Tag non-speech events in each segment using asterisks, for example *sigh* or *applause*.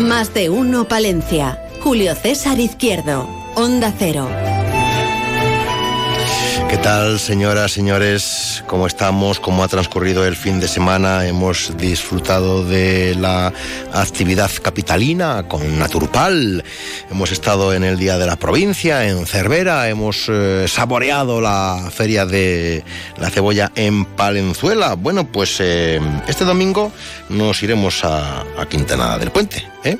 Más de uno Palencia. Julio César Izquierdo. Onda Cero. ¿Qué tal, señoras, señores? ¿Cómo estamos? ¿Cómo ha transcurrido el fin de semana? Hemos disfrutado de la actividad capitalina con Naturpal. Hemos estado en el Día de la Provincia, en Cervera. Hemos eh, saboreado la Feria de la Cebolla en Palenzuela. Bueno, pues eh, este domingo nos iremos a, a Quintana del Puente, ¿eh?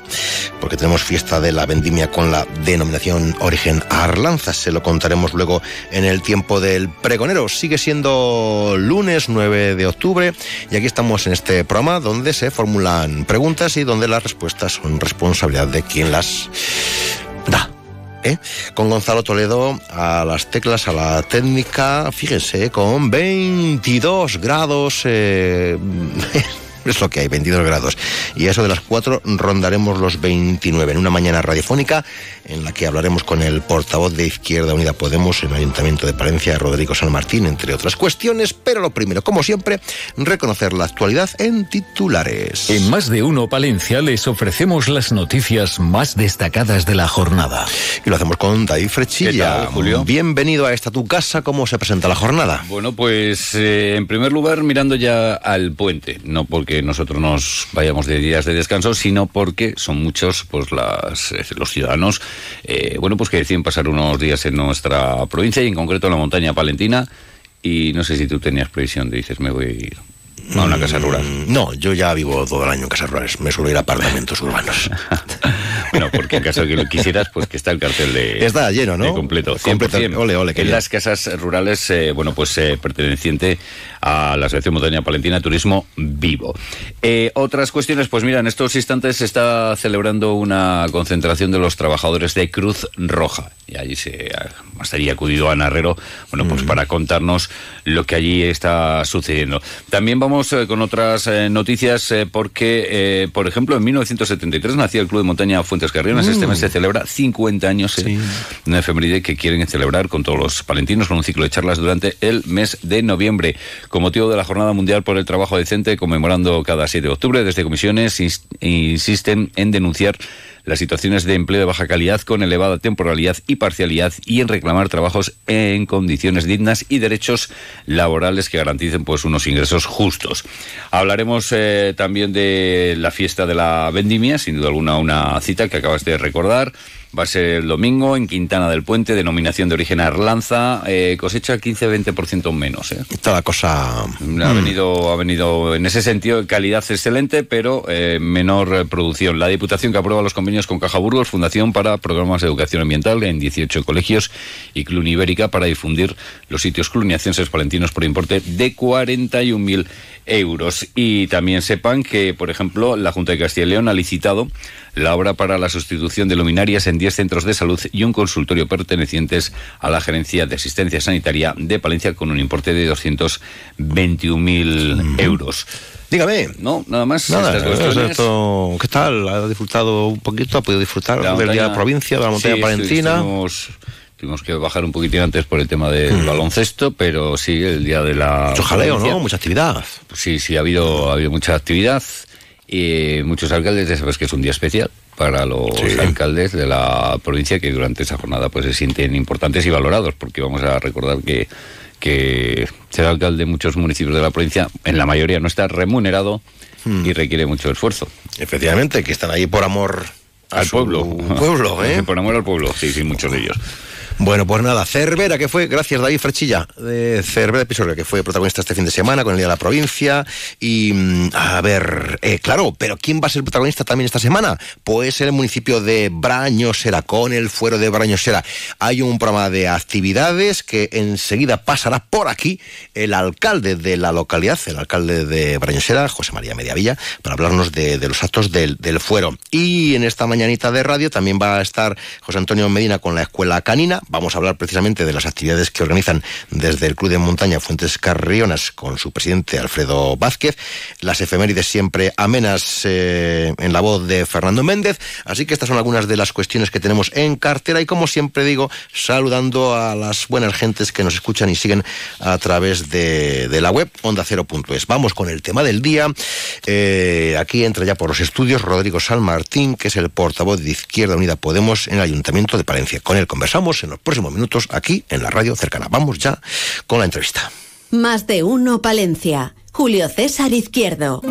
porque tenemos fiesta de la vendimia con la denominación Origen Arlanza. Se lo contaremos luego en el tiempo del pregonero. Sigue siendo lunes 9 de octubre y aquí estamos en este programa donde se formulan preguntas y donde las respuestas son responsabilidad de quien las da. ¿eh? Con Gonzalo Toledo a las teclas, a la técnica, fíjense, con 22 grados. Eh, *laughs* es lo que hay, 22 grados. Y a eso de las 4 rondaremos los 29 en una mañana radiofónica en la que hablaremos con el portavoz de Izquierda Unida Podemos en el Ayuntamiento de Palencia, Rodrigo San Martín, entre otras cuestiones. Pero lo primero, como siempre, reconocer la actualidad en titulares. En Más de Uno Palencia les ofrecemos las noticias más destacadas de la jornada. Y lo hacemos con David Frechilla. ¿Qué tal, Julio? Bienvenido a esta tu casa. ¿Cómo se presenta la jornada? Bueno, pues eh, en primer lugar mirando ya al puente, no porque nosotros nos vayamos de días de descanso, sino porque son muchos pues las, eh, los ciudadanos eh, bueno, pues que deciden pasar unos días en nuestra provincia y en concreto en la montaña palentina. Y no sé si tú tenías previsión de dices, me voy a una casa rural. Mm, No, yo ya vivo todo el año en casas rurales. Me suelo ir a apartamentos urbanos. *laughs* bueno, porque en caso de que lo quisieras, pues que está el cartel de... Está lleno, ¿no? de completo. Completo. 100%. Ole, ole, qué en las casas rurales, eh, bueno, pues eh, perteneciente a la Asociación Montaña Palentina Turismo Vivo. Eh, otras cuestiones, pues mira, en estos instantes se está celebrando una concentración de los trabajadores de Cruz Roja. Y allí se estaría acudido Ana Herrero, bueno, pues para contarnos lo que allí está sucediendo. También vamos eh, con otras eh, noticias eh, porque, por ejemplo, en 1973 nació el Club de Montaña Fuentes Carrionas. Este mes se celebra 50 años, eh, una efeméride que quieren celebrar con todos los palentinos con un ciclo de charlas durante el mes de noviembre. Con motivo de la Jornada Mundial por el Trabajo Decente, conmemorando cada 7 de octubre, desde comisiones ins- insisten en denunciar las situaciones de empleo de baja calidad con elevada temporalidad y parcialidad y en reclamar trabajos en condiciones dignas y derechos laborales que garanticen pues unos ingresos justos. Hablaremos eh, también de la fiesta de la vendimia, sin duda alguna una cita que acabas de recordar. Va a ser el domingo en Quintana del Puente, denominación de origen Arlanza, eh, cosecha 15-20% menos. ¿eh? Está la cosa. Ha venido, ha venido en ese sentido calidad excelente, pero eh, menor producción. La Diputación que aprueba los convenios con Caja Burgos, Fundación para programas de educación ambiental en 18 colegios y Clun Ibérica para difundir los sitios cluniacenses palentinos por importe de 41.000 euros. Y también sepan que, por ejemplo, la Junta de Castilla y León ha licitado la obra para la sustitución de luminarias en 10 centros de salud y un consultorio pertenecientes a la Gerencia de Asistencia Sanitaria de Palencia con un importe de 221.000 euros. Dígame. No, nada más. Nada, esto- ¿qué tal? ¿Ha disfrutado un poquito? ¿Ha podido disfrutar La del Día de la Provincia, de la montaña Sí, palentina? estuvimos- Tuvimos que bajar un poquitín antes por el tema del baloncesto, pero sí, el día de la. Mucho jaleo. ¿no? Mucha actividad. Pues sí, sí, ha habido, ha habido mucha actividad. Y muchos alcaldes, ya sabes que es un día especial para los Sí. alcaldes de la provincia que durante esa jornada pues se sienten importantes y valorados, porque vamos a recordar que, que ser alcalde en muchos municipios de la provincia, en la mayoría no está remunerado y requiere mucho esfuerzo. Efectivamente, que están ahí por amor al pueblo. pueblo, *laughs* ¿eh? Por amor al pueblo, sí, sí, muchos de ellos. Bueno, pues nada, Cervera, que fue, gracias David Frechilla, de Cervera Episodio, que fue protagonista este fin de semana con el Día de la Provincia. Y, mm, a ver, eh, claro, pero ¿quién va a ser protagonista también esta semana? Pues el municipio de Brañosera, con el fuero de Brañosera. Hay un programa de actividades que enseguida pasará por aquí el alcalde de la localidad, el alcalde de Brañosera, José María Mediavilla, para hablarnos de, los actos del fuero. Y en esta mañanita de radio también va a estar José Antonio Medina con la Escuela Canina Vamos a hablar precisamente de las actividades que organizan desde el Club de Montaña Fuentes Carrionas con su presidente Alfredo Vázquez, las efemérides siempre amenas eh, en la voz de Fernando Méndez. Así que estas son algunas de las cuestiones que tenemos en cartera y como siempre digo, saludando a las buenas gentes que nos escuchan y siguen a través de, la web onda ondacero.es. Vamos con el tema del día. Eh, aquí entra ya por los estudios Rodrigo San Martín, que es el portavoz de Izquierda Unida Podemos en el Ayuntamiento de Palencia. Con él conversamos en próximos minutos aquí en la radio cercana. Vamos ya con la entrevista. Más de uno Palencia. Julio César Izquierdo.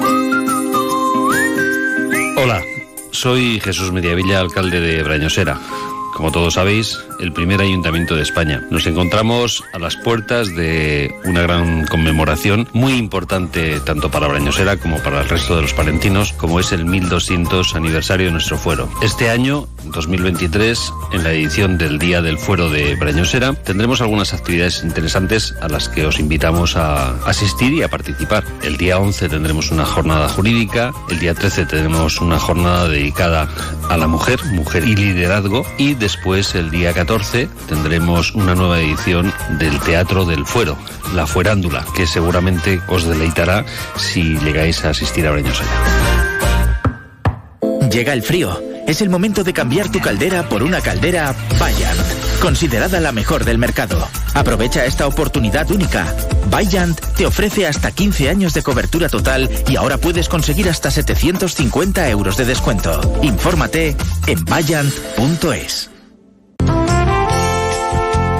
Hola, soy Jesús Mediavilla, alcalde de Brañosera. Como todos sabéis, el primer ayuntamiento de España. Nos encontramos a las puertas de una gran conmemoración muy importante tanto para Brañosera como para el resto de los palentinos, como es el 1200 aniversario de nuestro fuero. Este año, 2023, en la edición del Día del Fuero de Brañosera, tendremos algunas actividades interesantes a las que os invitamos a asistir y a participar. El día 11 tendremos una jornada jurídica, el día 13 tendremos una jornada dedicada a la mujer, mujer y liderazgo, y después el día 14 tendremos una nueva edición del Teatro del Fuero, La Fuerándula, que seguramente os deleitará si llegáis a asistir a Breñosera. Llega el frío. Es el momento de cambiar tu caldera por una caldera Bayant, considerada la mejor del mercado. Aprovecha esta oportunidad única. Bayant te ofrece hasta 15 años de cobertura total y ahora puedes conseguir hasta 750 euros de descuento. Infórmate en bayant.es.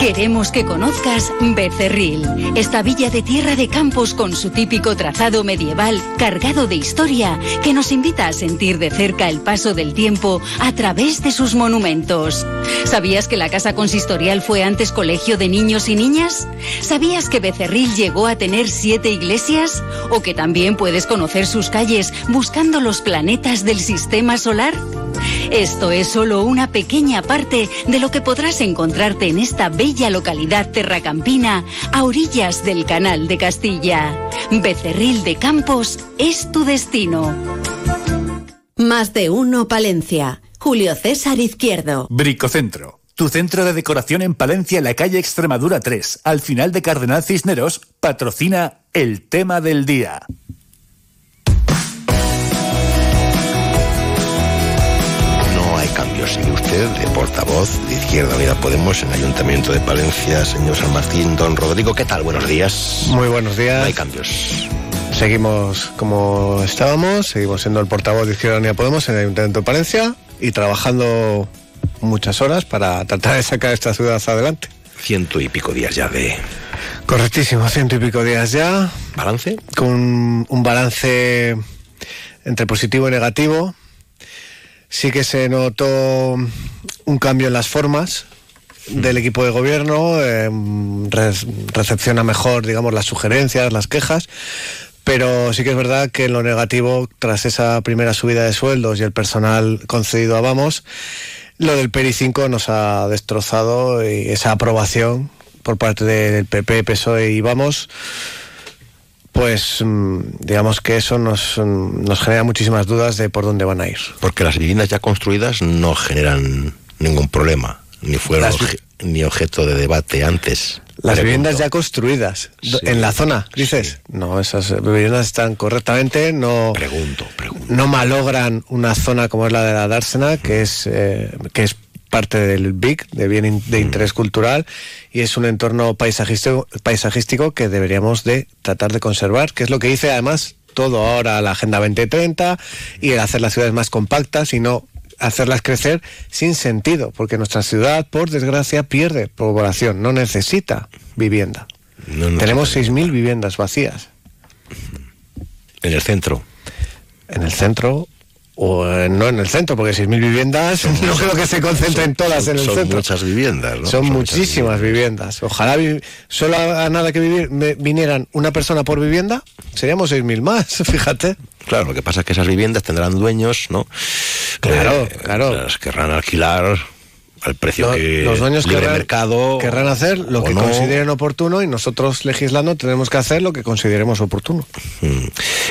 Queremos que conozcas Becerril, esta villa de tierra de campos con su típico trazado medieval cargado de historia que nos invita a sentir de cerca el paso del tiempo a través de sus monumentos. ¿Sabías que la casa consistorial fue antes colegio de niños y niñas? ¿Sabías que Becerril llegó a tener siete iglesias? ¿O que también puedes conocer sus calles buscando los planetas del sistema solar? Esto es solo una pequeña parte de lo que podrás encontrarte en esta bella localidad terracampina a orillas del Canal de Castilla. Becerril de Campos es tu destino. Más de uno Palencia. Julio César Izquierdo. Bricocentro. Tu centro de decoración en Palencia, en la calle Extremadura 3, al final de Cardenal Cisneros, patrocina el tema del día. Cambio. Sigue usted de portavoz de Izquierda Unida Podemos en el Ayuntamiento de Palencia, señor San Martín. Don Rodrigo, ¿qué tal? Buenos días. Muy buenos días. No hay cambios. Seguimos como estábamos, seguimos siendo el portavoz de Izquierda Unida Podemos en el Ayuntamiento de Palencia y trabajando muchas horas para tratar de sacar esta ciudad adelante. Ciento y pico días ya de... Correctísimo, ciento y pico días ya. ¿Balance? Con un balance entre positivo y negativo sí que se notó un cambio en las formas del equipo de gobierno, em, recepciona mejor, digamos, las sugerencias, las quejas, pero sí que es verdad que en lo negativo, tras esa primera subida de sueldos y el personal concedido a Vamos, lo del PERI 5 nos ha destrozado y esa aprobación por parte del PP, PSOE y Vamos pues mm, digamos que eso nos, mm, nos genera muchísimas dudas de por dónde van a ir. Porque las viviendas ya construidas no generan ningún problema, ni fueron ni objeto de debate antes. Las viviendas ya construidas en la zona, dices. No, esas viviendas están correctamente, no. Pregunto, pregunto. No malogran una zona como es la de la Dársena, que es eh, que es parte del BIC, de bien de mm. interés cultural, y es un entorno paisajístico, paisajístico que deberíamos de tratar de conservar, que es lo que dice además todo ahora la Agenda 2030 y el hacer las ciudades más compactas y no hacerlas crecer sin sentido, porque nuestra ciudad, por desgracia, pierde población, no necesita vivienda. Tenemos 6.000 viviendas vacías. En el centro. En el centro o eh, no en el centro, porque 6.000 viviendas *laughs* no creo que se concentren todas en el son centro. muchas viviendas, ¿no? Son, Son muchísimas viviendas. Ojalá vi- solo a nada que vivir, me- vinieran una persona por vivienda, seríamos 6.000 más, *laughs* fíjate. Claro, lo que pasa es que esas viviendas tendrán dueños, ¿no? Claro, Eh, claro. Las querrán alquilar al precio Lo- que los dueños libre querrán, mercado querrán hacer lo que no. consideren oportuno y nosotros legislando tenemos que hacer lo que consideremos oportuno. Mm.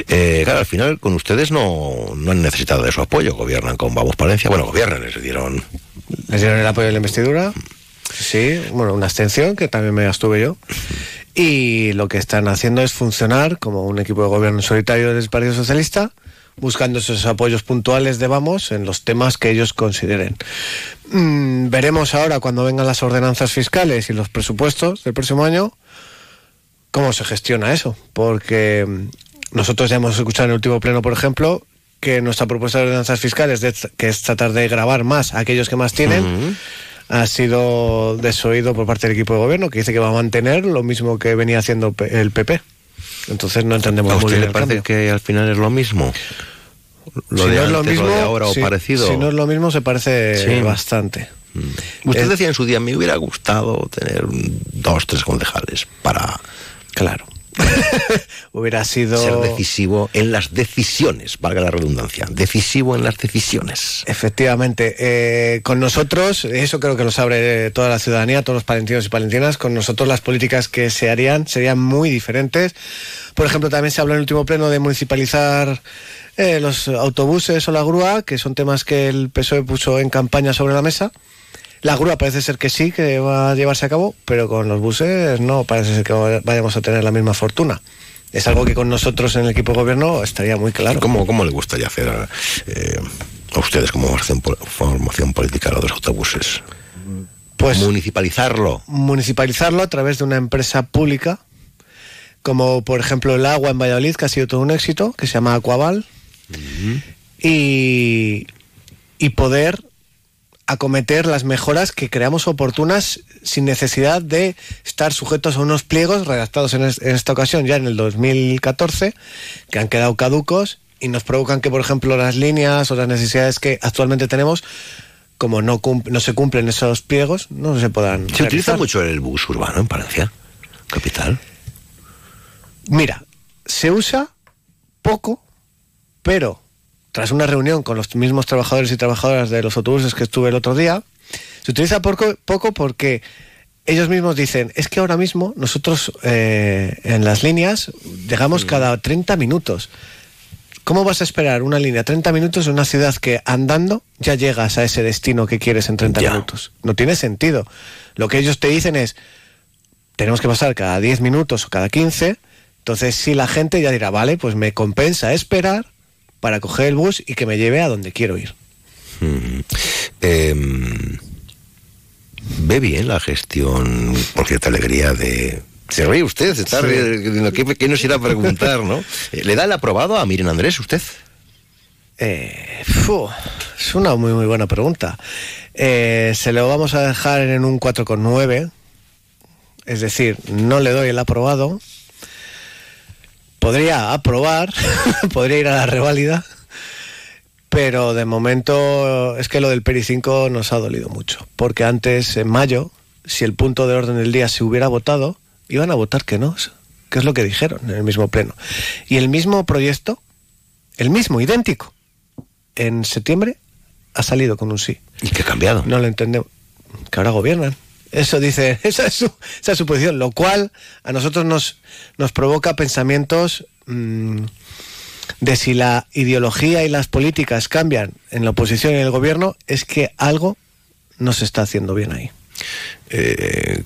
Eh, claro, al final con ustedes no, no han necesitado de su apoyo, gobiernan con Vamos Palencia, bueno, gobiernan, les dieron Les dieron el apoyo de la investidura, sí, bueno, una abstención que también me abstuve yo. Y lo que están haciendo es funcionar como un equipo de gobierno solitario del Partido Socialista, buscando esos apoyos puntuales de Vamos en los temas que ellos consideren. Mm, veremos ahora cuando vengan las ordenanzas fiscales y los presupuestos del próximo año cómo se gestiona eso, porque mm, nosotros ya hemos escuchado en el último pleno, por ejemplo, que nuestra propuesta de ordenanzas fiscales, de- que es tratar de grabar más a aquellos que más tienen, ha sido desoído por parte del equipo de gobierno, que dice que va a mantener lo mismo que venía haciendo el PP. Entonces no entendemos ¿A muy usted bien le parece que al final es lo mismo? Lo si de no es lo mismo, de ahora si- o parecido. Si no es lo mismo, se parece Sí. bastante. Usted Eh, decía en su día, me hubiera gustado tener dos, tres concejales para Claro. *laughs* Hubiera sido... ser decisivo en las decisiones, valga la redundancia, decisivo en las decisiones. Efectivamente, eh, con nosotros, eso creo que lo sabe toda la ciudadanía, todos los palentinos y palentinas, con nosotros las políticas que se harían serían muy diferentes. Por ejemplo, también se habló en el último pleno de municipalizar eh, los autobuses o la grúa, que son temas que el PSOE puso en campaña sobre la mesa. La grúa parece ser que sí, que va a llevarse a cabo, pero con los buses no parece ser que vayamos a tener la misma fortuna. Es algo que con nosotros en el equipo de gobierno estaría muy claro. ¿Cómo, cómo le gustaría hacer eh, a ustedes como formación, formación política los autobuses? Pues municipalizarlo. municipalizarlo a través de una empresa pública, como por ejemplo el agua en Valladolid, que ha sido todo un éxito, que se llama Aquaval, y, y poder acometer las mejoras que creamos oportunas sin necesidad de estar sujetos a unos pliegos redactados en, es- en esta ocasión ya en el 2014 que han quedado caducos y nos provocan que por ejemplo las líneas o las necesidades que actualmente tenemos como no, no se cumplen esos pliegos no se puedan Se utiliza mucho el bus urbano en Palencia, capital. Mira, se usa poco, pero tras una reunión con los mismos trabajadores y trabajadoras de los autobuses que estuve el otro día, se utiliza poco, poco porque ellos mismos dicen, es que ahora mismo nosotros eh, en las líneas llegamos cada 30 minutos. ¿Cómo vas a esperar una línea 30 minutos en una ciudad que andando ya llegas a ese destino que quieres en 30 Ya. minutos? No tiene sentido. Lo que ellos te dicen es, tenemos que pasar cada 10 minutos o cada 15, entonces si la gente ya dirá, vale, pues me compensa esperar para coger el bus y que me lleve a donde quiero ir. Mm. Em, ve bien la gestión, por cierta alegría de... Se ríe usted, se está Sí. ¿Qué, qué nos irá a preguntar, no? ¿Le da el aprobado a Miren Andrés usted? Eh, fu, es una muy muy buena pregunta. Eh, se lo vamos a dejar en un 4,9, es decir, no le doy el aprobado. Podría aprobar, *laughs* podría ir a la reválida, pero de momento es que lo del Peri 5 nos ha dolido mucho, porque antes, en mayo, si el punto de orden del día se hubiera votado, iban a votar que no, que es lo que dijeron en el mismo pleno. Y el mismo proyecto, el mismo, idéntico, en septiembre ha salido con un sí. ¿Y qué ha cambiado? No lo entendemos. Que ahora gobiernan. Eso dice, *laughs* esa es su, esa es su posición, lo cual a nosotros nos, nos provoca pensamientos mm, de si la ideología y las políticas cambian en la oposición y en el gobierno, es que algo no se está haciendo bien ahí. Eh,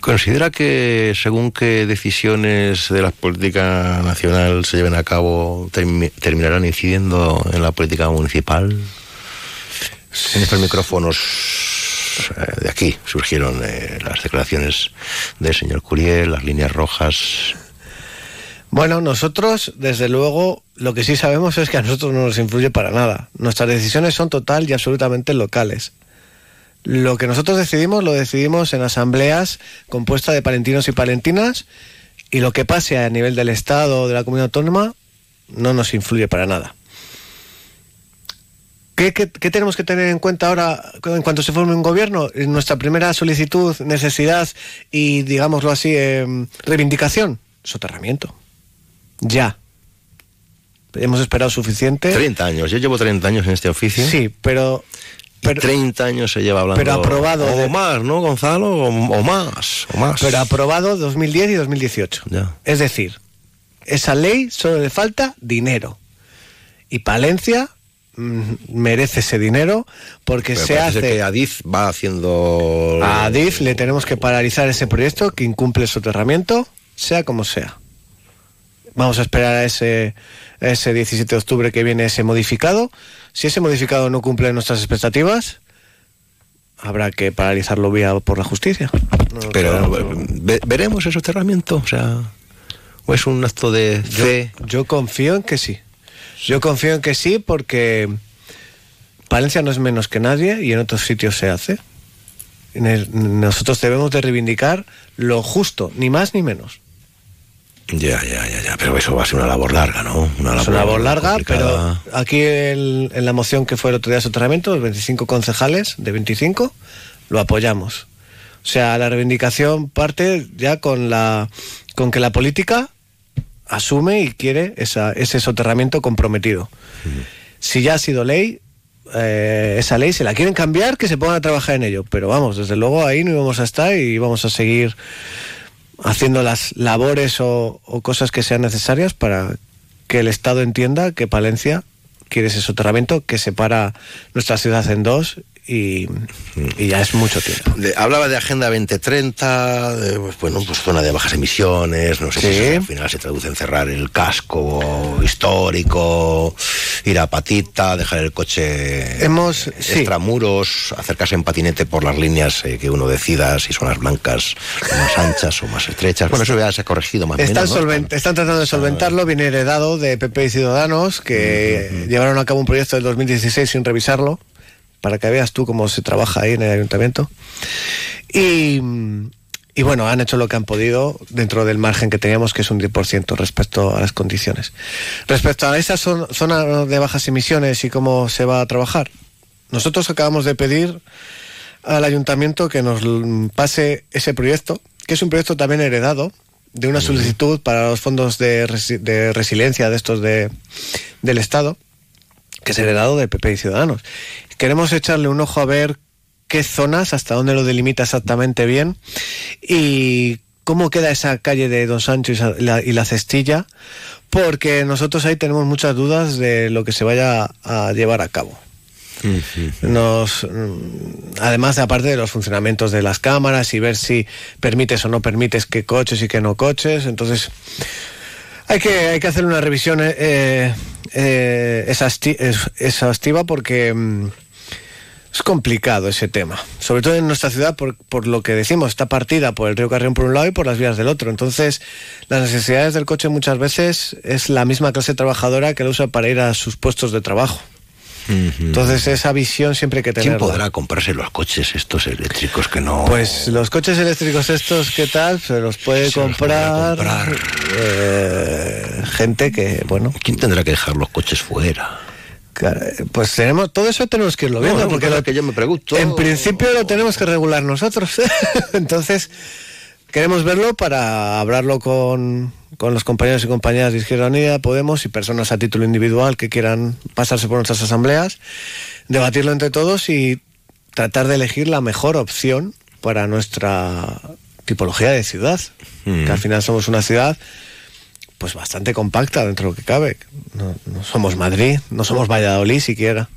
¿Considera que según qué decisiones de la política nacional se lleven a cabo termi- terminarán incidiendo en la política municipal? En estos micrófonos eh, de aquí surgieron eh, las declaraciones del señor Curiel, las líneas rojas. Bueno, nosotros, desde luego, lo que sí sabemos es que a nosotros no nos influye para nada. Nuestras decisiones son total y absolutamente locales. Lo que nosotros decidimos lo decidimos en asambleas compuestas de palentinos y palentinas y lo que pase a nivel del Estado o de la comunidad autónoma no nos influye para nada. ¿Qué, qué, qué tenemos que tener en cuenta ahora en cuanto se forme un gobierno? Nuestra primera solicitud, necesidad y, digámoslo así, eh, reivindicación, soterramiento. Ya. Hemos esperado suficiente. 30 años, yo llevo 30 años en este oficio. Sí, pero... pero 30 años se lleva hablando. Pero aprobado. O más, ¿no, Gonzalo? O, o, más, o más. Pero aprobado 2010 y 2018. Ya. Es decir, esa ley solo le falta dinero. Y Palencia merece ese dinero porque Pero se hace... que Adif va haciendo... A Adif le tenemos que paralizar ese proyecto que incumple el soterramiento, sea como sea. Vamos a esperar a ese, a ese 17 de octubre que viene ese modificado. Si ese modificado no cumple nuestras expectativas, habrá que paralizarlo vía por la justicia. No Pero otro. ve- veremos ese soterramiento, o sea, o es un acto de fe. Yo confío en que sí. Yo confío en que sí porque Palencia no es menos que nadie y en otros sitios se hace. Nosotros debemos de reivindicar lo justo, ni más ni menos. Ya, ya, ya, ya, pero eso va a ser una labor larga, ¿no? Una Es una labor larga, complicada. pero aquí el- en la moción que fue el otro día de soterramiento, los 25 concejales de 25, lo apoyamos. O sea, la reivindicación parte ya con la con que la política asume y quiere esa- ese soterramiento comprometido. Si ya ha sido ley, eh, esa ley se la quieren cambiar, que se pongan a trabajar en ello. Pero vamos, desde luego ahí no íbamos a estar y vamos a seguir haciendo las labores o, o cosas que sean necesarias para que el Estado entienda que Palencia quiere ese soterramiento que separa nuestra ciudad en dos y, y ya es mucho tiempo. De- hablaba de Agenda 2030, de, pues, bueno, pues zona de bajas emisiones, no sé si eso al final se traduce en cerrar el casco histórico, ir a patita, dejar el coche Hemos- sí. extramuros, acercarse en patinete por las líneas eh, que uno decida si son las blancas, más anchas o más estrechas. Bueno, eso ya se ha corregido más o Están, menos, ¿no? están tratando de solventarlo, viene heredado de PP y Ciudadanos, que llevaron a cabo un proyecto del 2016 sin revisarlo, para que veas tú cómo se trabaja ahí en el ayuntamiento. Y, y bueno, han hecho lo que han podido dentro del margen que teníamos, que es un 10% respecto a las condiciones. Respecto a esa zon- zona de bajas emisiones y cómo se va a trabajar, nosotros acabamos de pedir al ayuntamiento que nos pase ese proyecto, que es un proyecto también heredado de una solicitud para los fondos de, resi- de resiliencia de estos de, del Estado, que es heredado de PP y Ciudadanos. Queremos echarle un ojo a ver qué zonas, hasta dónde lo delimita exactamente bien y cómo queda esa calle de Don Sancho y la, y la Cestilla, porque nosotros ahí tenemos muchas dudas de lo que se vaya a llevar a cabo. Nos, mm, además de aparte de los funcionamientos de las cámaras y ver si permites o no permites qué coches y qué no coches, entonces hay que, hay que hacer una revisión eh, eh, exhaustiva porque mm, es complicado ese tema. Sobre todo en nuestra ciudad, por, por lo que decimos, está partida por el río Carrión por un lado y por las vías del otro. Entonces, las necesidades del coche muchas veces es la misma clase trabajadora que lo usa para ir a sus puestos de trabajo. Entonces, esa visión siempre hay que ¿Quién tenerla. podrá comprarse los coches estos eléctricos que no... Pues los coches eléctricos estos, ¿qué tal? Se los puede Se los podrá comprar, comprar. eh, gente que, bueno, ¿Quién tendrá que dejar los coches fuera? Pues tenemos, todo eso tenemos que irlo viendo, No, no, porque lo- que yo me pregunto. en principio lo tenemos que regular nosotros. *laughs* Entonces, queremos verlo para hablarlo con, con los compañeros y compañeras de Izquierda Unida, Podemos y personas a título individual que quieran pasarse por nuestras asambleas, debatirlo entre todos y tratar de elegir la mejor opción para nuestra tipología de ciudad. Mm. Que al final somos una ciudad pues bastante compacta dentro de lo que cabe. No, no somos Madrid, no somos Valladolid siquiera.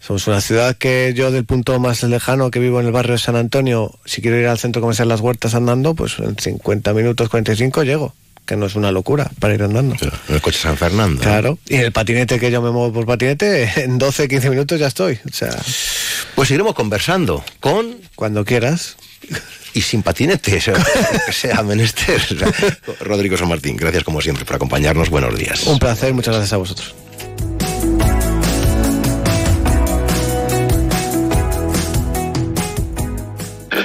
Somos una ciudad que yo del punto más lejano que vivo en el barrio de San Antonio, si quiero ir al centro comercial Las Huertas andando, pues en 50 minutos, 45 llego, que no es una locura para ir andando. En el coche San Fernando. Claro, y el patinete que yo me muevo por patinete, en 12, 15 minutos ya estoy. O sea, Pues seguiremos conversando con cuando quieras. Y sin patinete, o sea, *laughs* que sea menester. *laughs* Rodrigo San Martín, gracias como siempre por acompañarnos. Buenos días. Un placer, muchas gracias a vosotros.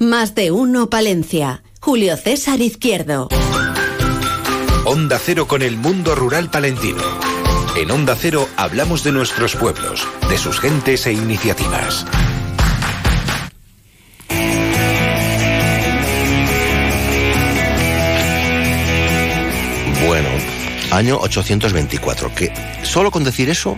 Más de uno Palencia. Julio César Izquierdo. Onda Cero con el mundo rural palentino. En Onda Cero hablamos de nuestros pueblos, de sus gentes e iniciativas. Bueno, año 824, que solo con decir eso,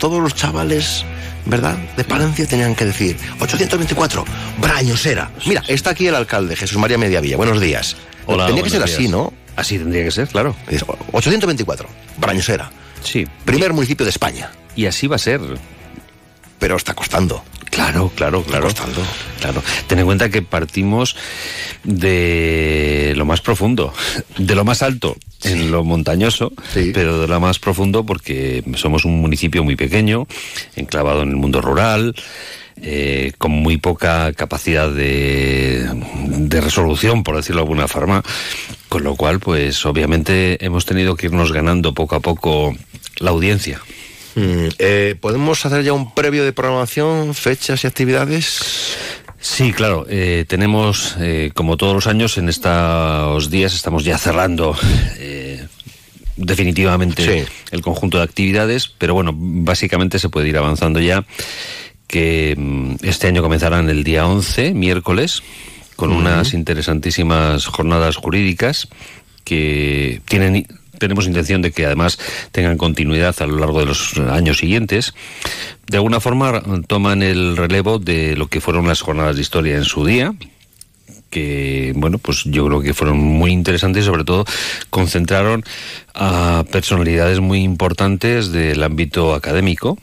todos los chavales, ¿verdad? De Palencia tenían que decir 824, Brañosera. Mira, está aquí el alcalde, Jesús María Mediavilla. Buenos días. Hola, Tenía que ser así. ¿no? Así tendría que ser, claro. Es 824, Brañosera. Sí. Primer municipio de España. Y así va a ser. Pero está costando. Claro, claro, claro. costando. Claro. Ten en cuenta que partimos de lo más profundo, de lo más alto en lo montañoso, pero de lo más profundo porque somos un municipio muy pequeño, enclavado en el mundo rural, eh, con muy poca capacidad de, de resolución, por decirlo de alguna forma, con lo cual, pues obviamente hemos tenido que irnos ganando poco a poco la audiencia. Mm, eh, ¿Podemos hacer ya un previo de programación, fechas y actividades? Sí, claro. eh, tenemos, eh, como todos los años, en estos días estamos ya cerrando eh, definitivamente el conjunto de actividades, pero bueno, básicamente se puede ir avanzando ya que mm, este año comenzarán el día 11, miércoles, con unas interesantísimas jornadas jurídicas que tienen tenemos intención de que además tengan continuidad a lo largo de los años siguientes. De alguna forma toman el relevo de lo que fueron las jornadas de historia en su día, que bueno, pues yo creo que fueron muy interesantes y sobre todo concentraron a personalidades muy importantes del ámbito académico,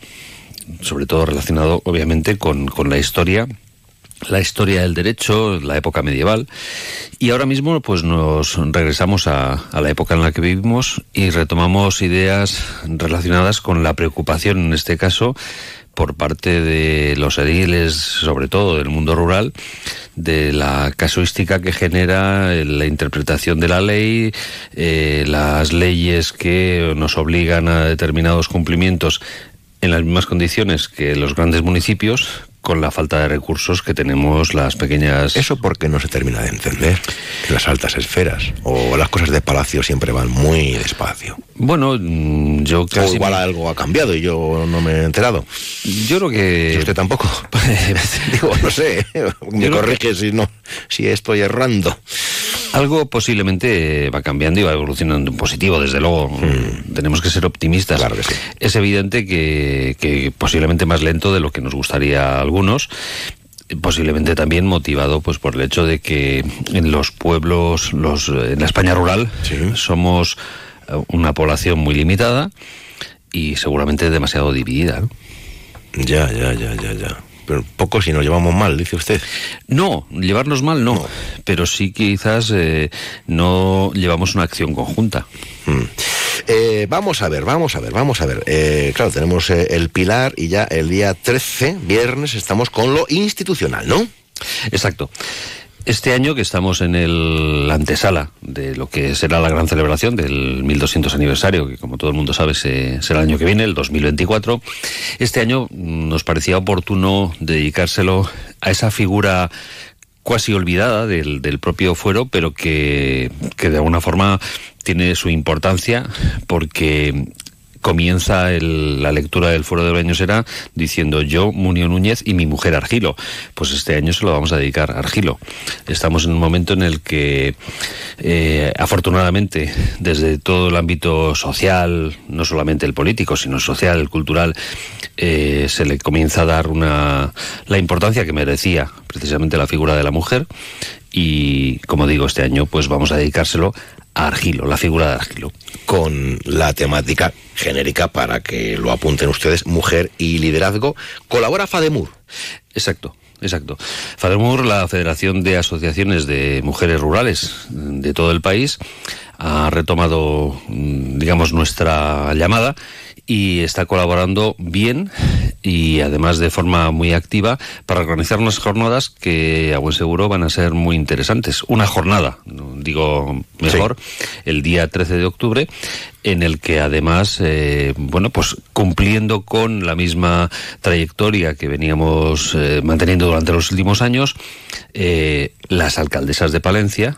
sobre todo relacionado obviamente con, con la historia la historia del derecho, la época medieval, y ahora mismo pues nos regresamos a, a la época en la que vivimos y retomamos ideas relacionadas con la preocupación, en este caso, por parte de los ediles, sobre todo del mundo rural, de la casuística que genera eh, la interpretación de la ley, eh, las leyes que nos obligan a determinados cumplimientos en las mismas condiciones que los grandes municipios, con la falta de recursos que tenemos las pequeñas... Eso porque no se termina de entender en las altas esferas. O las cosas de palacio siempre van muy despacio. Bueno, mm, yo O casi... igual algo ha cambiado y yo no me he enterado. Yo creo que... Y usted tampoco. *laughs* *laughs* Digo, no sé. Me corrige si no, si estoy errando. Algo posiblemente va cambiando y va evolucionando en positivo, desde luego. Tenemos que ser optimistas. Es evidente que, que posiblemente más lento de lo que nos gustaría a algunos. Posiblemente también motivado pues por el hecho de que en los pueblos, los, en la España rural, somos eh, una población muy limitada y seguramente demasiado dividida. ¿no? Ya, ya, ya, ya, ya. Pero poco si nos llevamos mal, dice usted. No, llevarnos mal no, pero sí quizás eh, no llevamos una acción conjunta. Mm. Eh, vamos a ver, vamos a ver, vamos a ver. Eh, claro, tenemos el pilar y ya el día 13, viernes, estamos con lo institucional, ¿no? Exacto. Este año que estamos en el la antesala de lo que será la gran celebración del 1200 aniversario, que como todo el mundo sabe se- será el año que viene, el 2024, este año nos parecía oportuno dedicárselo a esa figura cuasi olvidada del, del propio fuero, pero que, que de alguna forma tiene su importancia porque comienza el- la lectura del Foro de Brañosera diciendo yo, Munio Núñez y mi mujer Argilo. Pues este año se lo vamos a dedicar a Argilo. Estamos en un momento en el que, eh, afortunadamente, desde todo el ámbito social, no solamente el político, sino social, el cultural, eh, se le comienza a dar una, la importancia que merecía precisamente la figura de la mujer. Y, como digo, este año pues vamos a dedicárselo Argilo, la figura de Argilo. Con la temática genérica para que lo apunten ustedes, mujer y liderazgo. Colabora Fademur. Exacto. exacto. FADEMUR, la Federación de Asociaciones de Mujeres Rurales de todo el país, ha retomado, mm, digamos, nuestra llamada y está colaborando bien y además de forma muy activa para organizar unas jornadas que a buen seguro van a ser muy interesantes. Una jornada, digo mejor, el día 13 de octubre, en el que además, eh, bueno, pues cumpliendo con la misma trayectoria que veníamos eh, manteniendo durante los últimos años, eh, las alcaldesas de Palencia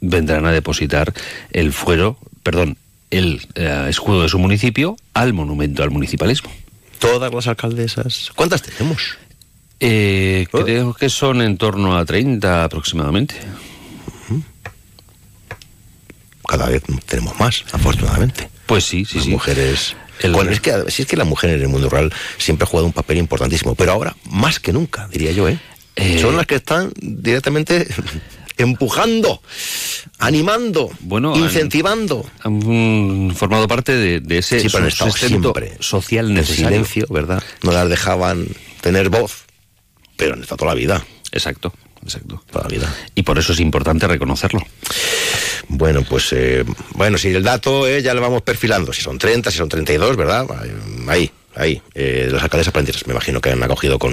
vendrán a depositar el fuero, perdón, el eh, escudo de su municipio al monumento al municipalismo. Todas las alcaldesas. ¿Cuántas tenemos? Eh, creo que son en torno a 30 aproximadamente. Cada vez tenemos más, afortunadamente. Pues sí, sí, Las sí. mujeres. El- Bueno, es que, si es que la mujer en el mundo rural siempre ha jugado un papel importantísimo, pero ahora más que nunca, diría yo, ¿eh? Eh, Son las que están directamente empujando, animando, Bueno, incentivando. Han, han formado parte de, de ese Sí, pero han siempre social en necesario. silencio, ¿verdad? No las dejaban tener voz, pero han estado toda la vida. Exacto, exacto. Toda la vida. Y por eso es importante reconocerlo. Bueno, pues, eh, bueno, si el dato eh, ya lo vamos perfilando, si son 30, si son 32, ¿verdad? Ahí, ahí. Eh, las alcaldesas palentinas me imagino que han acogido con,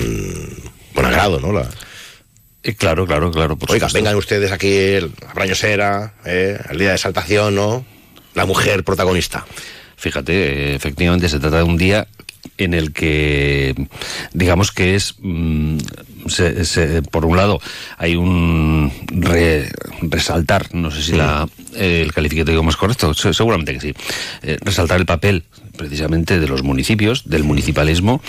con agrado, ¿no? La, Eh, claro, claro, claro. Por Oiga, supuesto. vengan ustedes aquí el- a Brañosera, eh, el día de exaltación, ¿no? La mujer protagonista. Fíjate, efectivamente se trata de un día en el que, digamos que es, mm, se- se- por un lado, hay un re- resaltar, no sé si la, eh, el calificativo más correcto, se- seguramente que sí, eh, resaltar el papel precisamente de los municipios, del municipalismo,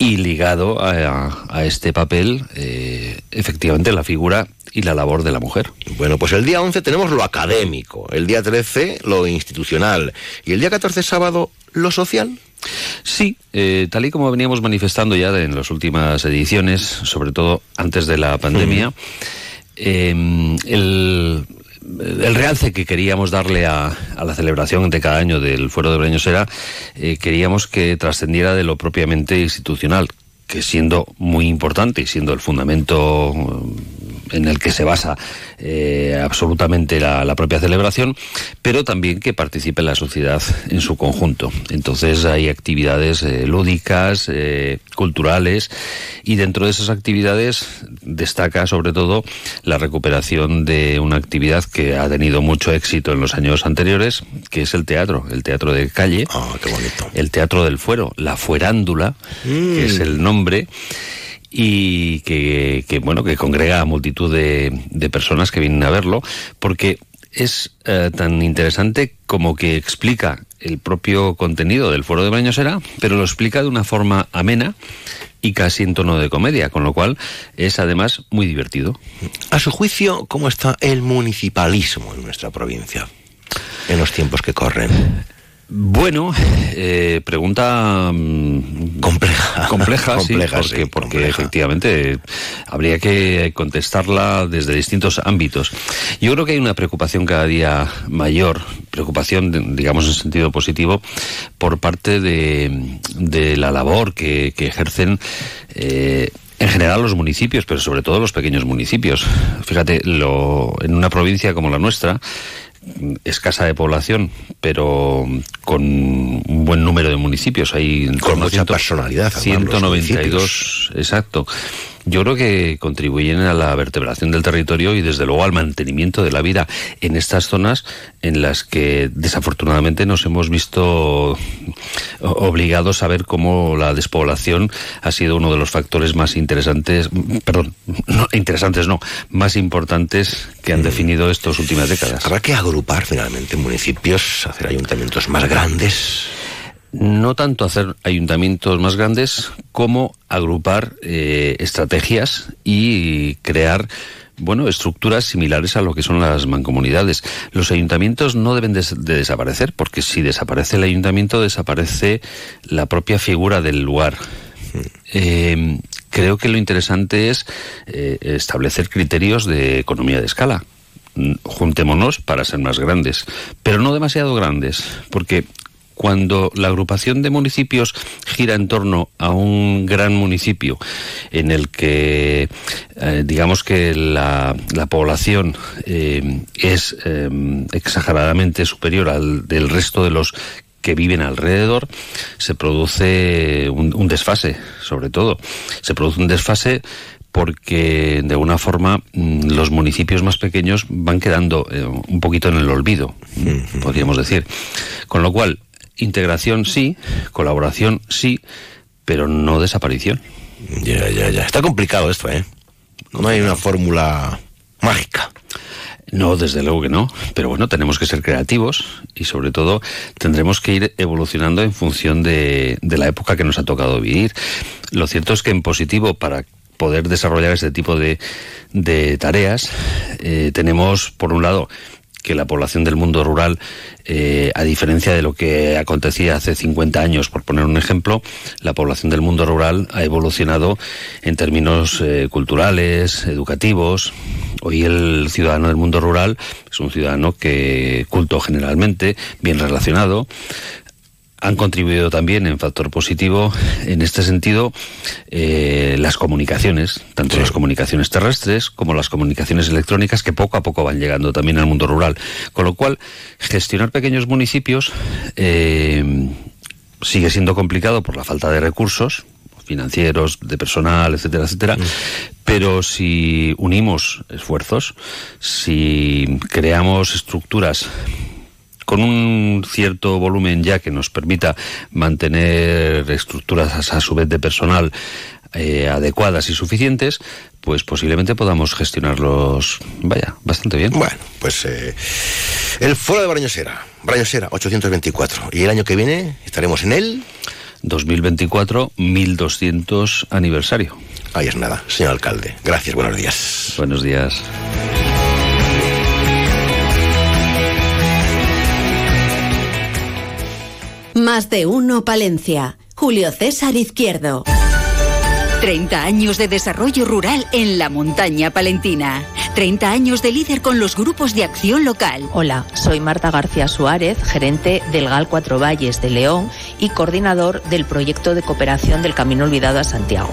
y ligado a, a este papel, eh, efectivamente, la figura y la labor de la mujer. Bueno, pues el día 11 tenemos lo académico, el día 13 lo institucional y el día 14 sábado lo social. Sí, eh, tal y como veníamos manifestando ya en las últimas ediciones, sobre todo antes de la pandemia, eh, el, el realce que queríamos darle a, la celebración de cada año del Fuero de Breñosera, eh, queríamos que trascendiera de lo propiamente institucional, que siendo muy importante y siendo el fundamento eh, en el que se basa eh, absolutamente la, la propia celebración, pero también que participe la sociedad en su conjunto. Entonces hay actividades eh, lúdicas, eh, culturales, y dentro de esas actividades destaca sobre todo la recuperación de una actividad que ha tenido mucho éxito en los años anteriores, que es el teatro, el teatro de calle, Ah, qué bonito. el teatro del fuero, la fuerándula, que es el nombre y que, que, bueno que congrega a multitud de, de personas que vienen a verlo porque es eh, tan interesante como que explica el propio contenido del foro de Brañosera, pero lo explica de una forma amena y casi en tono de comedia, con lo cual es además muy divertido. A su juicio, ¿cómo está el municipalismo en nuestra provincia en los tiempos que corren? Bueno, eh, pregunta mm, Compleja. compleja, sí, Compleja, porque, sí, porque compleja. efectivamente habría que contestarla desde distintos ámbitos. Yo creo que hay una preocupación cada día mayor, preocupación, digamos en sentido positivo, por parte de, de la labor que, que ejercen. eh, en general los municipios, pero sobre todo los pequeños municipios. Fíjate, lo, en una provincia como la nuestra, escasa de población, pero con un buen número de municipios. Hay Con mucha ciento- personalidad, además, los 192, exacto. Yo creo que contribuyen a la vertebración del territorio y desde luego al mantenimiento de la vida en estas zonas en las que desafortunadamente nos hemos visto obligados a ver cómo la despoblación ha sido uno de los factores más interesantes, perdón, no, interesantes no, más importantes que han definido estas últimas décadas. Habrá que agrupar finalmente municipios, hacer ayuntamientos más grandes. No tanto hacer ayuntamientos más grandes como agrupar eh, estrategias y crear bueno, estructuras similares a lo que son las mancomunidades. Los ayuntamientos no deben de desaparecer, porque si desaparece el ayuntamiento, desaparece la propia figura del lugar. Eh, creo que lo interesante es eh, establecer criterios de economía de escala. Mm, Juntémonos para ser más grandes, pero no demasiado grandes, porque cuando la agrupación de municipios gira en torno a un gran municipio en el que eh, digamos que la, población eh, es eh, exageradamente superior al del resto de los que viven alrededor, se produce un, desfase, sobre todo. Se produce un desfase porque de alguna forma mm, los municipios más pequeños van quedando un poquito en el olvido, podríamos decir. Con lo cual, integración sí, colaboración sí, pero no desaparición. Ya, ya, ya. Está complicado esto, ¿eh? No hay una fórmula mágica. No, desde luego que no. Pero bueno, tenemos que ser creativos y sobre todo tendremos que ir evolucionando en función de, la época que nos ha tocado vivir. Lo cierto es que en positivo, para poder desarrollar este tipo de, tareas, eh, tenemos, por un lado, que la población del mundo rural, eh, a diferencia de lo que acontecía hace 50 años, por poner un ejemplo, la población del mundo rural ha evolucionado en términos eh, culturales, educativos. Hoy el ciudadano del mundo rural es un ciudadano que culto generalmente, bien relacionado, han contribuido también en factor positivo en este sentido eh, las comunicaciones, tanto las comunicaciones terrestres como las comunicaciones electrónicas que poco a poco van llegando también al mundo rural. Con lo cual, gestionar pequeños municipios eh, sigue siendo complicado por la falta de recursos financieros, de personal, etcétera, etcétera. Pero si unimos esfuerzos, si creamos estructuras con un cierto volumen ya que nos permita mantener estructuras a su vez de personal eh, adecuadas y suficientes, pues posiblemente podamos gestionarlos, vaya, bastante bien. Bueno, pues eh, el foro de Brañosera, Brañosera 824. Y el año que viene estaremos en el 2024, 1200 aniversario. Ahí es nada, señor alcalde. Gracias, buenos días. Buenos días. Más de uno Palencia. Julio César Izquierdo. 30 años de desarrollo rural en la montaña palentina. 30 años de líder con los grupos de acción local. Hola, soy Marta García Suárez, gerente del GAL Cuatro Valles de León y coordinador del proyecto de cooperación del Camino Olvidado a Santiago.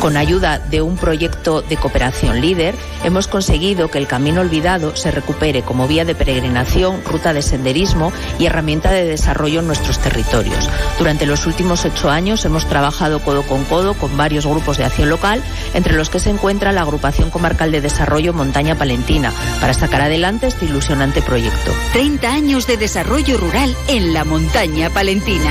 Con ayuda de un proyecto de cooperación líder, hemos conseguido que el Camino Olvidado se recupere como vía de peregrinación, ruta de senderismo y herramienta de desarrollo en nuestros territorios. Durante los últimos ocho años hemos trabajado codo con codo con varios grupos de acción local, entre los que se encuentra la Agrupación Comarcal de Desarrollo Montaña Palentina para sacar adelante este ilusionante proyecto. 30 años de desarrollo rural en la montaña palentina.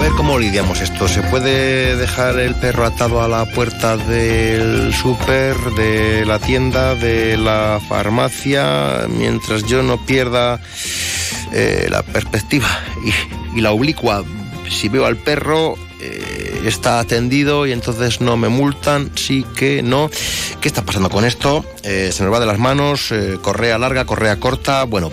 Ver, cómo lidiamos esto. ¿Se puede dejar el perro atado a la puerta del súper, de la tienda, de la farmacia, mientras yo no pierda eh, la perspectiva y, la oblicua? Si veo al perro, eh, está atendido y entonces no me multan, sí que no. ¿Qué está pasando con esto? Eh, se nos va de las manos, correa larga, correa corta, bueno,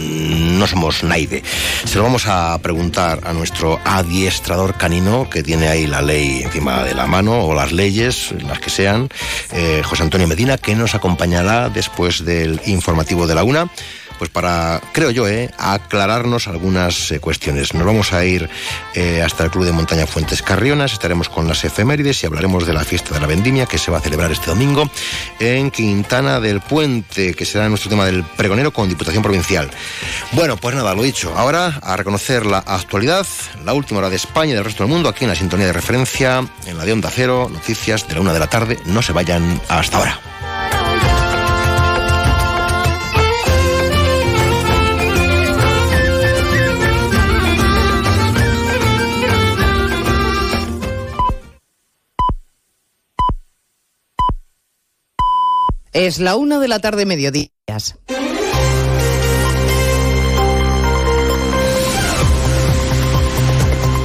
no somos naide. Se lo vamos a preguntar a nuestro adiestrador canino, que tiene ahí la ley encima de la mano, o las leyes, las que sean, eh, José Antonio Medina, que nos acompañará después del informativo de la una pues para, creo yo, eh, aclararnos algunas eh, cuestiones. Nos vamos a ir eh, hasta el Club de Montaña Fuentes Carrionas, estaremos con las efemérides y hablaremos de la fiesta de la vendimia que se va a celebrar este domingo en Quintana del Puente, que será nuestro tema del pregonero con Diputación Provincial. Bueno, pues nada, lo dicho. Ahora a reconocer la actualidad, la última hora de España y del resto del mundo, aquí en la sintonía de referencia, en la de Onda Cero, noticias de la una de la tarde. No se vayan hasta ahora. Es la una de la tarde, mediodías.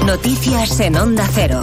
Noticias en Onda Cero.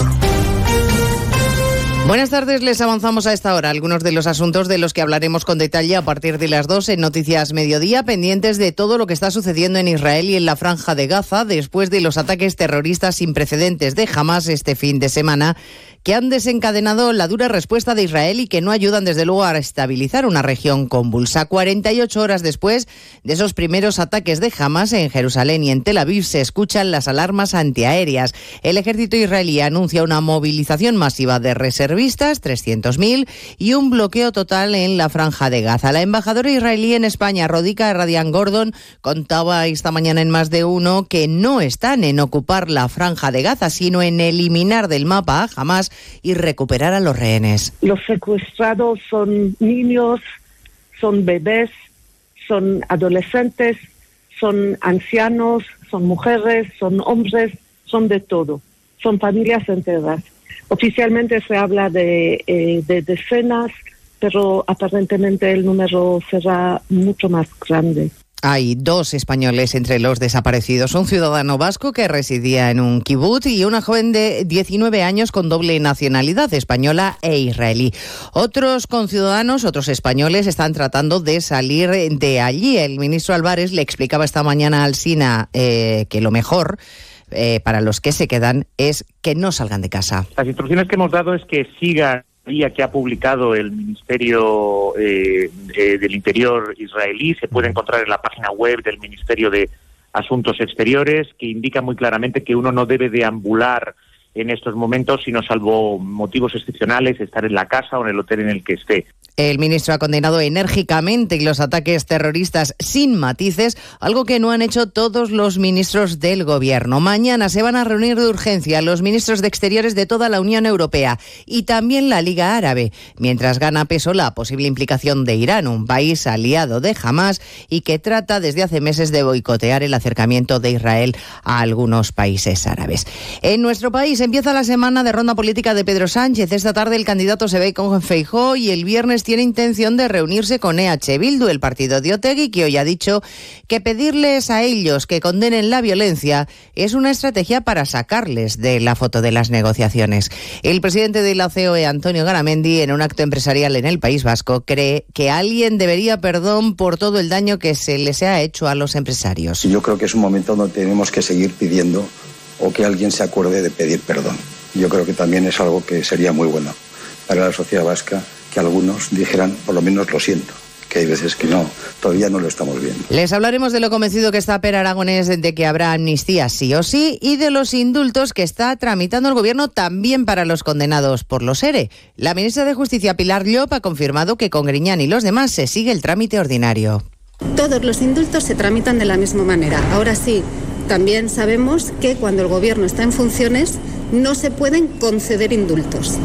Buenas tardes, les avanzamos a esta hora algunos de los asuntos de los que hablaremos con detalle a partir de las dos en Noticias Mediodía, pendientes de todo lo que está sucediendo en Israel y en la franja de Gaza después de los ataques terroristas sin precedentes de Hamas este fin de semana que han desencadenado la dura respuesta de Israel y que no ayudan desde luego a estabilizar una región convulsa. 48 horas después de esos primeros ataques de Hamas en Jerusalén y en Tel Aviv se escuchan las alarmas antiaéreas. El ejército israelí anuncia una movilización masiva de reservistas, 300.000, y un bloqueo total en la franja de Gaza. La embajadora israelí en España, Rodica Radian Gordon, contaba esta mañana en más de uno que no están en ocupar la franja de Gaza, sino en eliminar del mapa a Hamas y recuperar a los rehenes. Los secuestrados son niños, son bebés, son adolescentes, son ancianos, son mujeres, son hombres, son de todo, son familias enteras. Oficialmente se habla de, eh, de decenas, pero aparentemente el número será mucho más grande. Hay dos españoles entre los desaparecidos, un ciudadano vasco que residía en un kibutz y una joven de 19 años con doble nacionalidad española e israelí. Otros conciudadanos, otros españoles, están tratando de salir de allí. El ministro Álvarez le explicaba esta mañana al SINA eh, que lo mejor eh, para los que se quedan es que no salgan de casa. Las instrucciones que hemos dado es que sigan que ha publicado el Ministerio eh, del Interior israelí se puede encontrar en la página web del Ministerio de Asuntos Exteriores, que indica muy claramente que uno no debe deambular en estos momentos, sino salvo motivos excepcionales, estar en la casa o en el hotel en el que esté. El ministro ha condenado enérgicamente los ataques terroristas sin matices, algo que no han hecho todos los ministros del gobierno. Mañana se van a reunir de urgencia los ministros de Exteriores de toda la Unión Europea y también la Liga Árabe, mientras gana peso la posible implicación de Irán, un país aliado de Hamas y que trata desde hace meses de boicotear el acercamiento de Israel a algunos países árabes. En nuestro país empieza la semana de ronda política de Pedro Sánchez. Esta tarde el candidato se ve con Feijó y el viernes tiene intención de reunirse con EH Bildu, el partido de Otegui, que hoy ha dicho que pedirles a ellos que condenen la violencia es una estrategia para sacarles de la foto de las negociaciones. El presidente de la COE, Antonio Garamendi, en un acto empresarial en el País Vasco, cree que alguien debería perdón por todo el daño que se les ha hecho a los empresarios. Yo creo que es un momento donde tenemos que seguir pidiendo o que alguien se acuerde de pedir perdón. Yo creo que también es algo que sería muy bueno para la sociedad vasca que algunos dijeran, por lo menos lo siento que hay veces que no, todavía no lo estamos viendo. Les hablaremos de lo convencido que está Per Aragonés de que habrá amnistía sí o sí y de los indultos que está tramitando el gobierno también para los condenados por los ERE. La ministra de Justicia Pilar Llop ha confirmado que con Griñán y los demás se sigue el trámite ordinario. Todos los indultos se tramitan de la misma manera. Ahora sí, también sabemos que cuando el gobierno está en funciones no se pueden conceder indultos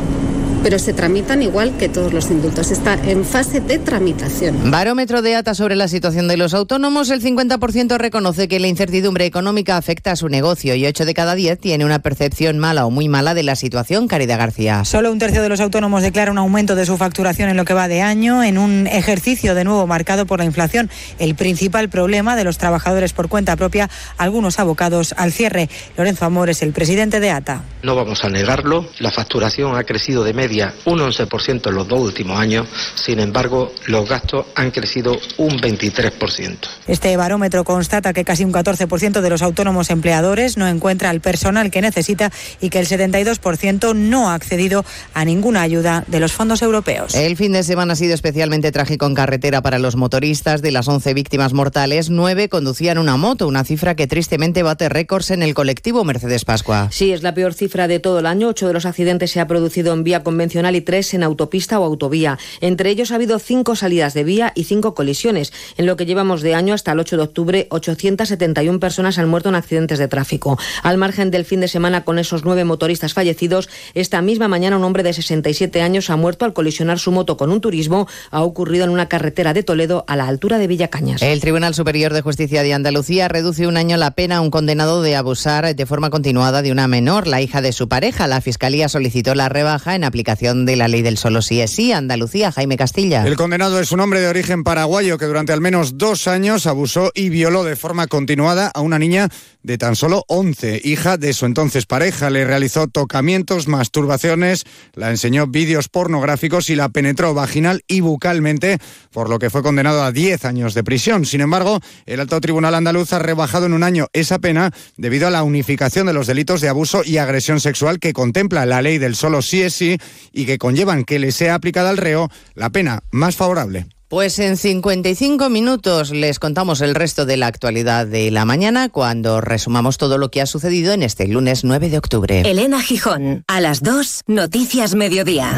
pero se tramitan igual que todos los indultos. Está en fase de tramitación. Barómetro de ATA sobre la situación de los autónomos. El 50% reconoce que la incertidumbre económica afecta a su negocio y 8 de cada 10 tiene una percepción mala o muy mala de la situación. Caridad García. Solo un tercio de los autónomos declara un aumento de su facturación en lo que va de año, en un ejercicio de nuevo marcado por la inflación. El principal problema de los trabajadores por cuenta propia, algunos abocados al cierre. Lorenzo Amor es el presidente de ATA. No vamos a negarlo, la facturación ha crecido de media media un 11% en los dos últimos años, sin embargo, los gastos han crecido un 23%. Este barómetro constata que casi un 14% de los autónomos empleadores no encuentra el personal que necesita y que el 72% no ha accedido a ninguna ayuda de los fondos europeos. El fin de semana ha sido especialmente trágico en carretera para los motoristas. De las 11 víctimas mortales, 9 conducían una moto, una cifra que tristemente bate récords en el colectivo Mercedes Pascua. Sí, es la peor cifra de todo el año. Ocho de los accidentes se ha producido en vía convencional y tres en autopista o autovía. Entre ellos ha habido cinco salidas de vía y cinco colisiones. En lo que llevamos de año hasta el 8 de octubre, 871 personas han muerto en accidentes de tráfico. Al margen del fin de semana con esos nueve motoristas fallecidos, esta misma mañana un hombre de 67 años ha muerto al colisionar su moto con un turismo. Ha ocurrido en una carretera de Toledo a la altura de Villacañas. El Tribunal Superior de Justicia de Andalucía reduce un año la pena a un condenado de abusar de forma continuada de una menor, la hija de su pareja. La Fiscalía solicitó la rebaja en aplicación de la ley del solo sí es sí. Andalucía, Jaime Castilla. El condenado es un hombre de origen paraguayo que durante al menos dos años abusó y violó de forma continuada a una niña de tan solo 11, hija de su entonces pareja. Le realizó tocamientos, masturbaciones, la enseñó vídeos pornográficos y la penetró vaginal y bucalmente, por lo que fue condenado a 10 años de prisión. Sin embargo, el alto tribunal andaluz ha rebajado en un año esa pena debido a la unificación de los delitos de abuso y agresión sexual que contempla la ley del solo sí es sí y que conllevan que le sea aplicada al reo la pena más favorable. Pues en 55 minutos les contamos el resto de la actualidad de la mañana cuando resumamos todo lo que ha sucedido en este lunes 9 de octubre. Elena Gijón, a las 2, Noticias Mediodía.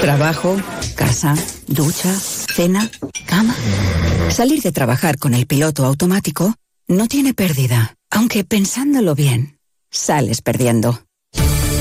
Trabajo, casa, ducha, cena, cama. Salir de trabajar con el piloto automático no tiene pérdida, aunque pensándolo bien, sales perdiendo.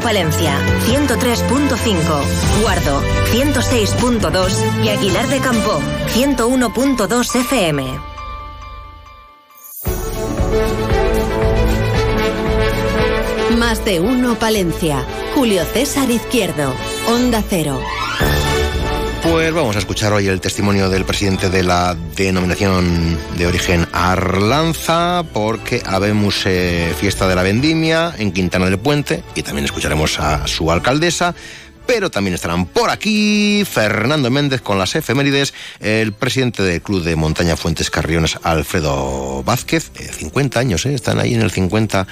Palencia, 103.5. Guardo, 106.2. Y Aguilar de Campo, 101.2 FM. Más de uno Palencia. Julio César Izquierdo. Onda Cero. Pues vamos a escuchar hoy el testimonio del presidente de la denominación de origen Arlanza, porque habemos eh, fiesta de la vendimia en Quintana del Puente y también escucharemos a su alcaldesa. Pero también estarán por aquí Fernando Méndez con las efemérides, el presidente del Club de Montaña Fuentes Carriones, Alfredo Vázquez, eh, 50 años, eh, están ahí en el 50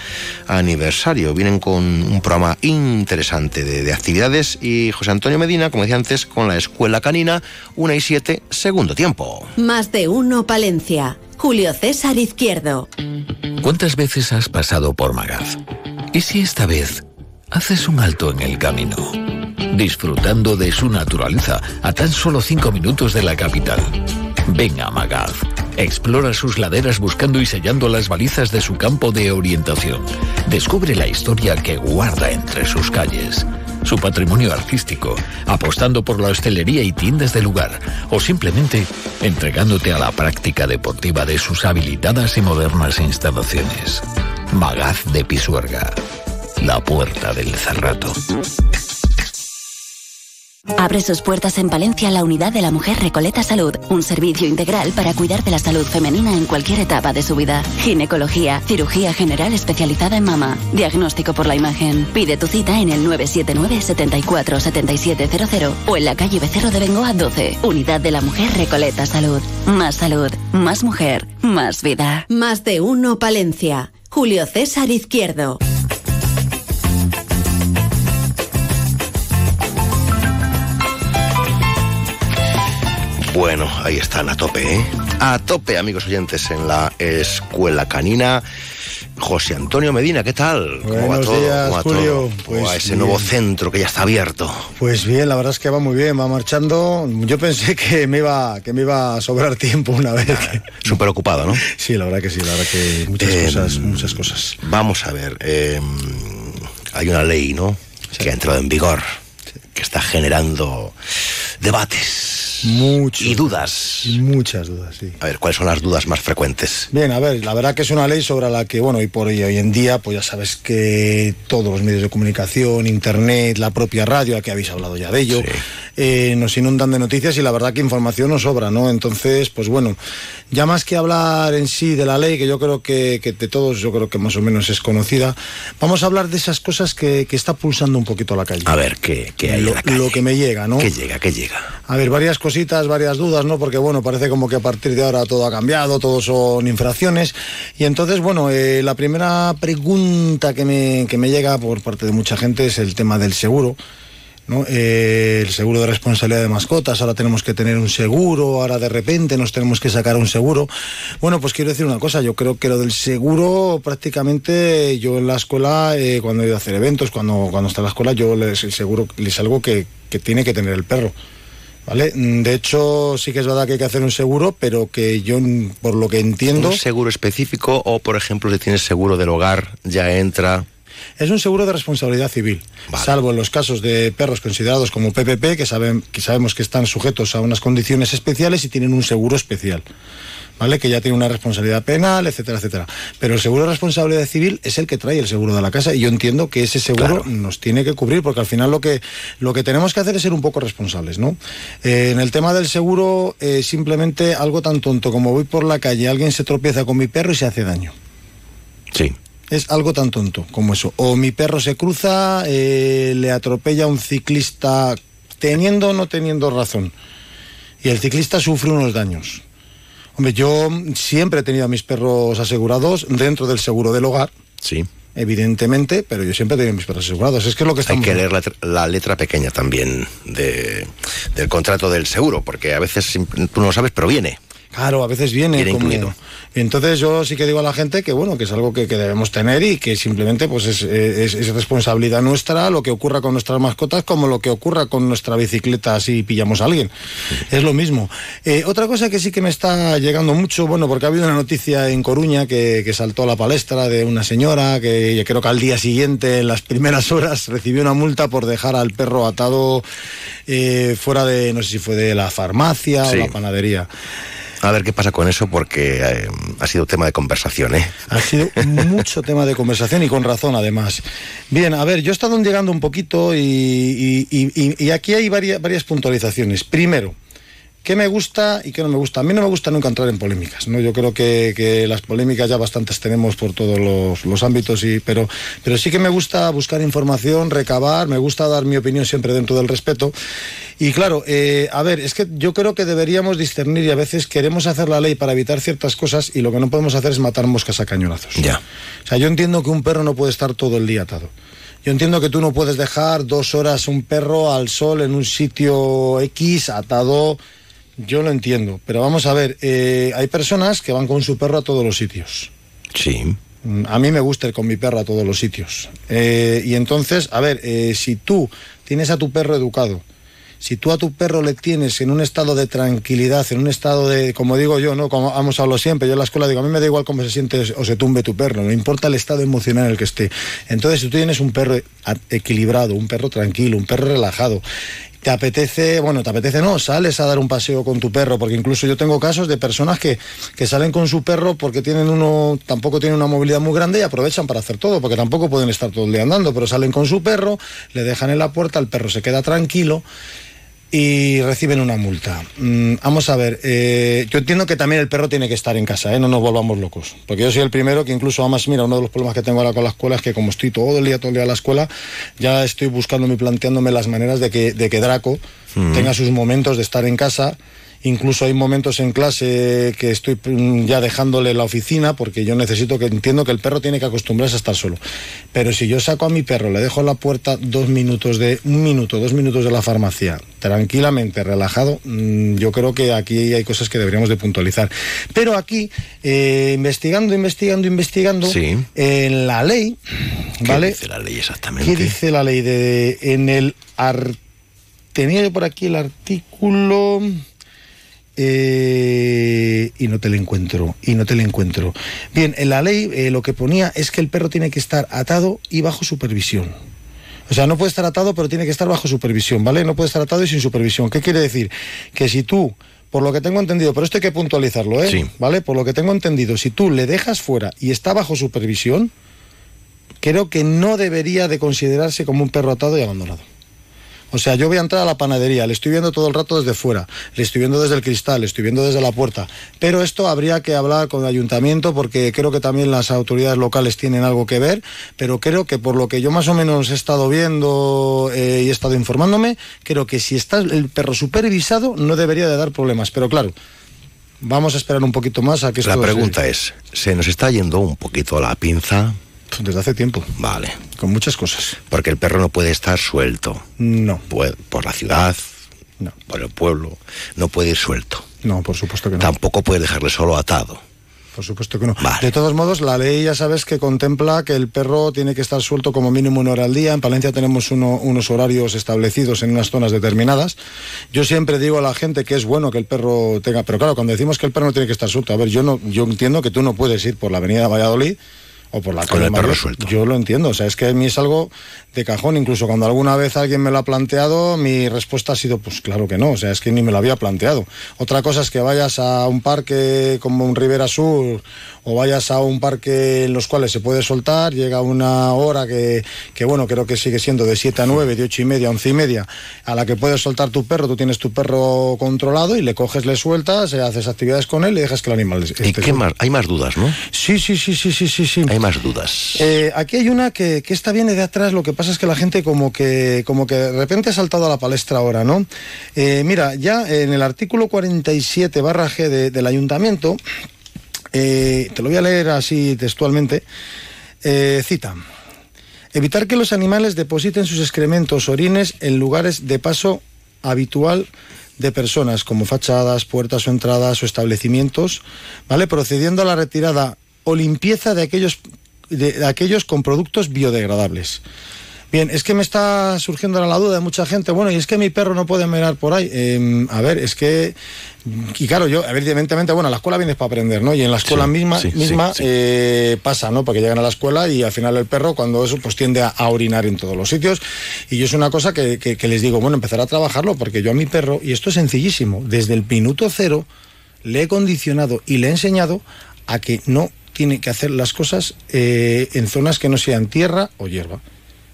aniversario, vienen con un programa interesante de, de actividades y José Antonio Medina, como decía antes, con la Escuela Canina, 1 y 7, segundo tiempo. Más de uno Palencia. Julio César Izquierdo. ¿Cuántas veces has pasado por Magaz? ¿Y si esta vez haces un alto en el camino? Disfrutando de su naturaleza a tan solo cinco minutos de la capital. Ven a Magaz. Explora sus laderas buscando y sellando las balizas de su campo de orientación. Descubre la historia que guarda entre sus calles. Su patrimonio artístico, apostando por la hostelería y tiendas del lugar, o simplemente entregándote a la práctica deportiva de sus habilitadas y modernas instalaciones. Magaz de Pisuerga, la puerta del Cerrato. Abre sus puertas en Palencia la unidad de la mujer Recoleta Salud, un servicio integral para cuidar de la salud femenina en cualquier etapa de su vida. Ginecología, cirugía general especializada en mama, diagnóstico por la imagen. Pide tu cita en el 979 74 7700 o en la calle Becerro de Bengoa 12. Unidad de la mujer Recoleta Salud. Más salud, más mujer, más vida. Más de uno Palencia. Julio César Izquierdo. Bueno, ahí están a tope, ¿eh? A tope, amigos oyentes, en la Escuela Canina. José Antonio Medina, ¿qué tal? ¿Cómo va Buenos todo? días, ¿Cómo va Julio. todo? ¿Cómo Pues va ese bien. nuevo centro que ya está abierto? Pues bien, la verdad es que va muy bien, va marchando. Yo pensé *laughs* que me iba, que me iba a sobrar tiempo una vez. Súper ocupado, ¿no? *laughs* Sí, la verdad que sí, la verdad que muchas Eh, cosas, muchas cosas. Vamos a ver, eh, hay una ley, ¿no? que ha entrado en vigor, que está generando debates Y dudas. Muchas dudas, sí. A ver, ¿cuáles son las dudas más frecuentes? Bien, a ver, la verdad que es una ley sobre la que, bueno, hoy por hoy, hoy en día, pues ya sabes que todos los medios de comunicación, internet, la propia radio, aquí habéis hablado ya de ello, eh, nos inundan de noticias y la verdad que información nos sobra, ¿no? Entonces, pues bueno, ya más que hablar en sí de la ley, que yo creo que, que de todos, yo creo que más o menos es conocida, vamos a hablar de esas cosas que, que está pulsando un poquito la calle. A ver, ¿qué, qué hay lo, en la calle? lo que me llega, ¿no? ¿Qué llega, qué llega? A ver, varias cositas, varias dudas, ¿no? Porque, bueno, parece como que a partir de ahora todo ha cambiado, todo son infracciones. Y entonces, bueno, eh, la primera pregunta que me, que me llega por parte de mucha gente es el tema del seguro. ¿no? Eh, el seguro de responsabilidad de mascotas, ahora tenemos que tener un seguro, ahora de repente nos tenemos que sacar un seguro. Bueno, pues quiero decir una cosa, yo creo que lo del seguro prácticamente yo en la escuela, eh, cuando he ido a hacer eventos, cuando, cuando está en la escuela, yo les, el seguro es algo que, que tiene que tener el perro. ¿Vale? Mm, De hecho, sí que es verdad que hay que hacer un seguro, pero que yo, mm, por lo que entiendo... ¿Un seguro específico o, por ejemplo, si tienes seguro del hogar, ya entra... Es un seguro de responsabilidad civil, salvo en los casos de perros considerados como PPP, que, saben, que sabemos que están sujetos a unas condiciones especiales y tienen un seguro especial. ¿Vale? Que ya tiene una responsabilidad penal, etcétera, etcétera. Pero el seguro de responsabilidad civil es el que trae el seguro de la casa y yo entiendo que ese seguro nos tiene que cubrir porque al final lo que, lo que tenemos que hacer es ser un poco responsables, ¿no? Eh, en el tema del seguro, eh, simplemente algo tan tonto como voy por la calle, alguien se tropieza con mi perro y se hace daño. Sí. Es algo tan tonto como eso. O mi perro se cruza, eh, le atropella a un ciclista teniendo o no teniendo razón. Y el ciclista sufre unos daños. Yo siempre he tenido a mis perros asegurados dentro del seguro del hogar. Sí. Evidentemente, pero yo siempre he tenido a mis perros asegurados. Es que es lo que Hay estamos... que leer la, la letra pequeña también de, del contrato del seguro, porque a veces tú no lo sabes, pero viene. Claro, a veces viene, como- incluido. Entonces yo sí que digo a la gente que bueno, que es algo que, que debemos tener y que simplemente pues es, es- es responsabilidad nuestra lo que ocurra con nuestras mascotas como lo que ocurra con nuestra bicicleta si pillamos a alguien. Es lo mismo. Eh, otra cosa que sí que me está llegando mucho, bueno, porque ha habido una noticia en Coruña que, que saltó a la palestra de una señora que yo creo que al día siguiente, en las primeras horas, recibió una multa por dejar al perro atado eh, fuera de, no sé si fue de la farmacia Sí. o la panadería. A ver qué pasa con eso, porque eh, ha sido tema de conversación, ¿eh? Ha sido mucho *laughs* tema de conversación y con razón además. Bien, a ver, yo he estado llegando un poquito y, y- aquí hay varias, varias puntualizaciones. Primero, ¿qué me gusta y qué no me gusta? A mí no me gusta nunca entrar en polémicas, ¿no? Yo creo que, que las polémicas ya bastantes tenemos por todos los, los ámbitos, y, pero, pero sí que me gusta buscar información, recabar, me gusta dar mi opinión siempre dentro del respeto. Y claro, eh, a ver, es que yo creo que deberíamos discernir y a veces queremos hacer la ley para evitar ciertas cosas y lo que no podemos hacer es matar moscas a cañonazos. Ya. O sea, yo entiendo que un perro no puede estar todo el día atado. Yo entiendo que tú no puedes dejar dos horas un perro al sol en un sitio X atado. Yo lo entiendo. Pero vamos a ver, eh, hay personas que van con su perro a todos los sitios. Sí. Mm, A mí me gusta ir con mi perro a todos los sitios. Eh, y entonces, a ver, eh, si tú tienes a tu perro educado, si tú a tu perro le tienes en un estado de tranquilidad, en un estado de, como digo yo, ¿no? Como hemos hablado siempre, yo en la escuela digo, a mí me da igual cómo se siente o se tumbe tu perro, no importa el estado emocional en el que esté. Entonces, si tú tienes un perro equilibrado, un perro tranquilo, un perro relajado, te apetece, bueno, te apetece no, sales a dar un paseo con tu perro, porque incluso yo tengo casos de personas que, que salen con su perro porque tienen uno, tampoco tienen una movilidad muy grande y aprovechan para hacer todo, porque tampoco pueden estar todo el día andando, pero salen con su perro, le dejan en la puerta, el perro se queda tranquilo y reciben una multa. Mm, vamos a ver, eh, yo entiendo que también el perro tiene que estar en casa, ¿eh? no nos volvamos locos. Porque yo soy el primero que incluso, además, mira, uno de los problemas que tengo ahora con la escuela es que como estoy todo el día, todo el día en la escuela, ya estoy buscándome y planteándome las maneras de que, de que Draco Mm. tenga sus momentos de estar en casa. Incluso hay momentos en clase que estoy mm, ya dejándole la oficina porque yo necesito que entiendo que el perro tiene que acostumbrarse a estar solo. Pero si yo saco a mi perro, le dejo en la puerta dos minutos de un minuto, dos minutos de la farmacia, tranquilamente, relajado, mm, yo creo que aquí hay cosas que deberíamos de puntualizar. Pero aquí, eh, investigando, investigando, investigando, Sí. en la ley, ¿vale? ¿Qué dice la ley exactamente? ¿Qué dice la ley de en el ar- tenía yo por aquí el artículo eh, y no te lo encuentro y no te lo encuentro. Bien, en la ley eh, lo que ponía es que el perro tiene que estar atado y bajo supervisión. O sea, no puede estar atado, pero tiene que estar bajo supervisión, ¿vale? No puede estar atado y sin supervisión. ¿Qué quiere decir? Que si tú, por lo que tengo entendido, pero esto hay que puntualizarlo, ¿eh? Sí. ¿Vale? Por lo que tengo entendido, si tú le dejas fuera y está bajo supervisión, creo que no debería de considerarse como un perro atado y abandonado. O sea, yo voy a entrar a la panadería, le estoy viendo todo el rato desde fuera, le estoy viendo desde el cristal, le estoy viendo desde la puerta. Pero esto habría que hablar con el ayuntamiento porque creo que también las autoridades locales tienen algo que ver, pero creo que por lo que yo más o menos he estado viendo eh, y he estado informándome, creo que si está el perro supervisado no debería de dar problemas. Pero claro, vamos a esperar un poquito más a que La pregunta es, ¿se nos está yendo un poquito la pinza? Desde hace tiempo. Vale. Con muchas cosas. Porque el perro no puede estar suelto. No. Por la ciudad, No. por el pueblo, no puede ir suelto. No, por supuesto que no. Tampoco puede dejarle solo atado. Por supuesto que no. De todos modos, la ley ya sabes que contempla que el perro tiene que estar suelto como mínimo una hora al día. En Palencia tenemos uno- unos horarios establecidos en unas zonas determinadas. Yo siempre digo a la gente que es bueno que el perro tenga, pero claro, cuando decimos que el perro no tiene que estar suelto, a ver, yo no, yo entiendo que tú no puedes ir por la avenida de Valladolid o por la Con calle el perro Mayor. suelto. Yo lo entiendo, o sea, es que a mí es algo de cajón, incluso cuando alguna vez alguien me lo ha planteado, mi respuesta ha sido, pues claro que no, o sea, es que ni me lo había planteado. Otra cosa es que vayas a un parque como un Rivera Sur o vayas a un parque en los cuales se puede soltar, llega una hora que, que bueno, creo que sigue siendo de 7 a 9, de 8 y media a 11 y media, a la que puedes soltar tu perro, tú tienes tu perro controlado y le coges, le sueltas, eh, haces actividades con él y dejas que el animal ¿Y esté qué más? Hay más dudas, ¿no? Sí, sí, sí, sí, sí, sí, sí. Hay más dudas. Eh, aquí hay una que, que esta viene de atrás, lo que pasa es que la gente como que, como que de repente ha saltado a la palestra ahora, ¿no? Eh, mira, ya en el artículo 47 barra G de- del ayuntamiento, eh, te lo voy a leer así textualmente, eh, cita. Evitar que los animales depositen sus excrementos, orines en lugares de paso habitual de personas, como fachadas, puertas o entradas o establecimientos, ¿vale? Procediendo a la retirada o limpieza de aquellos, de aquellos con productos biodegradables. Bien, es que me está surgiendo ahora la duda de mucha gente. Bueno, y es que mi perro no puede mirar por ahí. Eh, a ver, es que. Y claro, yo, evidentemente, bueno, a la escuela vienes para aprender, ¿no? Y en la escuela Sí, misma, sí, misma sí. eh, pasa, ¿no? Porque llegan a la escuela y al final el perro, cuando eso, pues tiende a, a orinar en todos los sitios. Y yo es una cosa que, que- que les digo, bueno, empezar a trabajarlo, porque yo a mi perro, y esto es sencillísimo, desde el minuto cero le he condicionado y le he enseñado a que no tiene que hacer las cosas eh, en zonas que no sean tierra o hierba.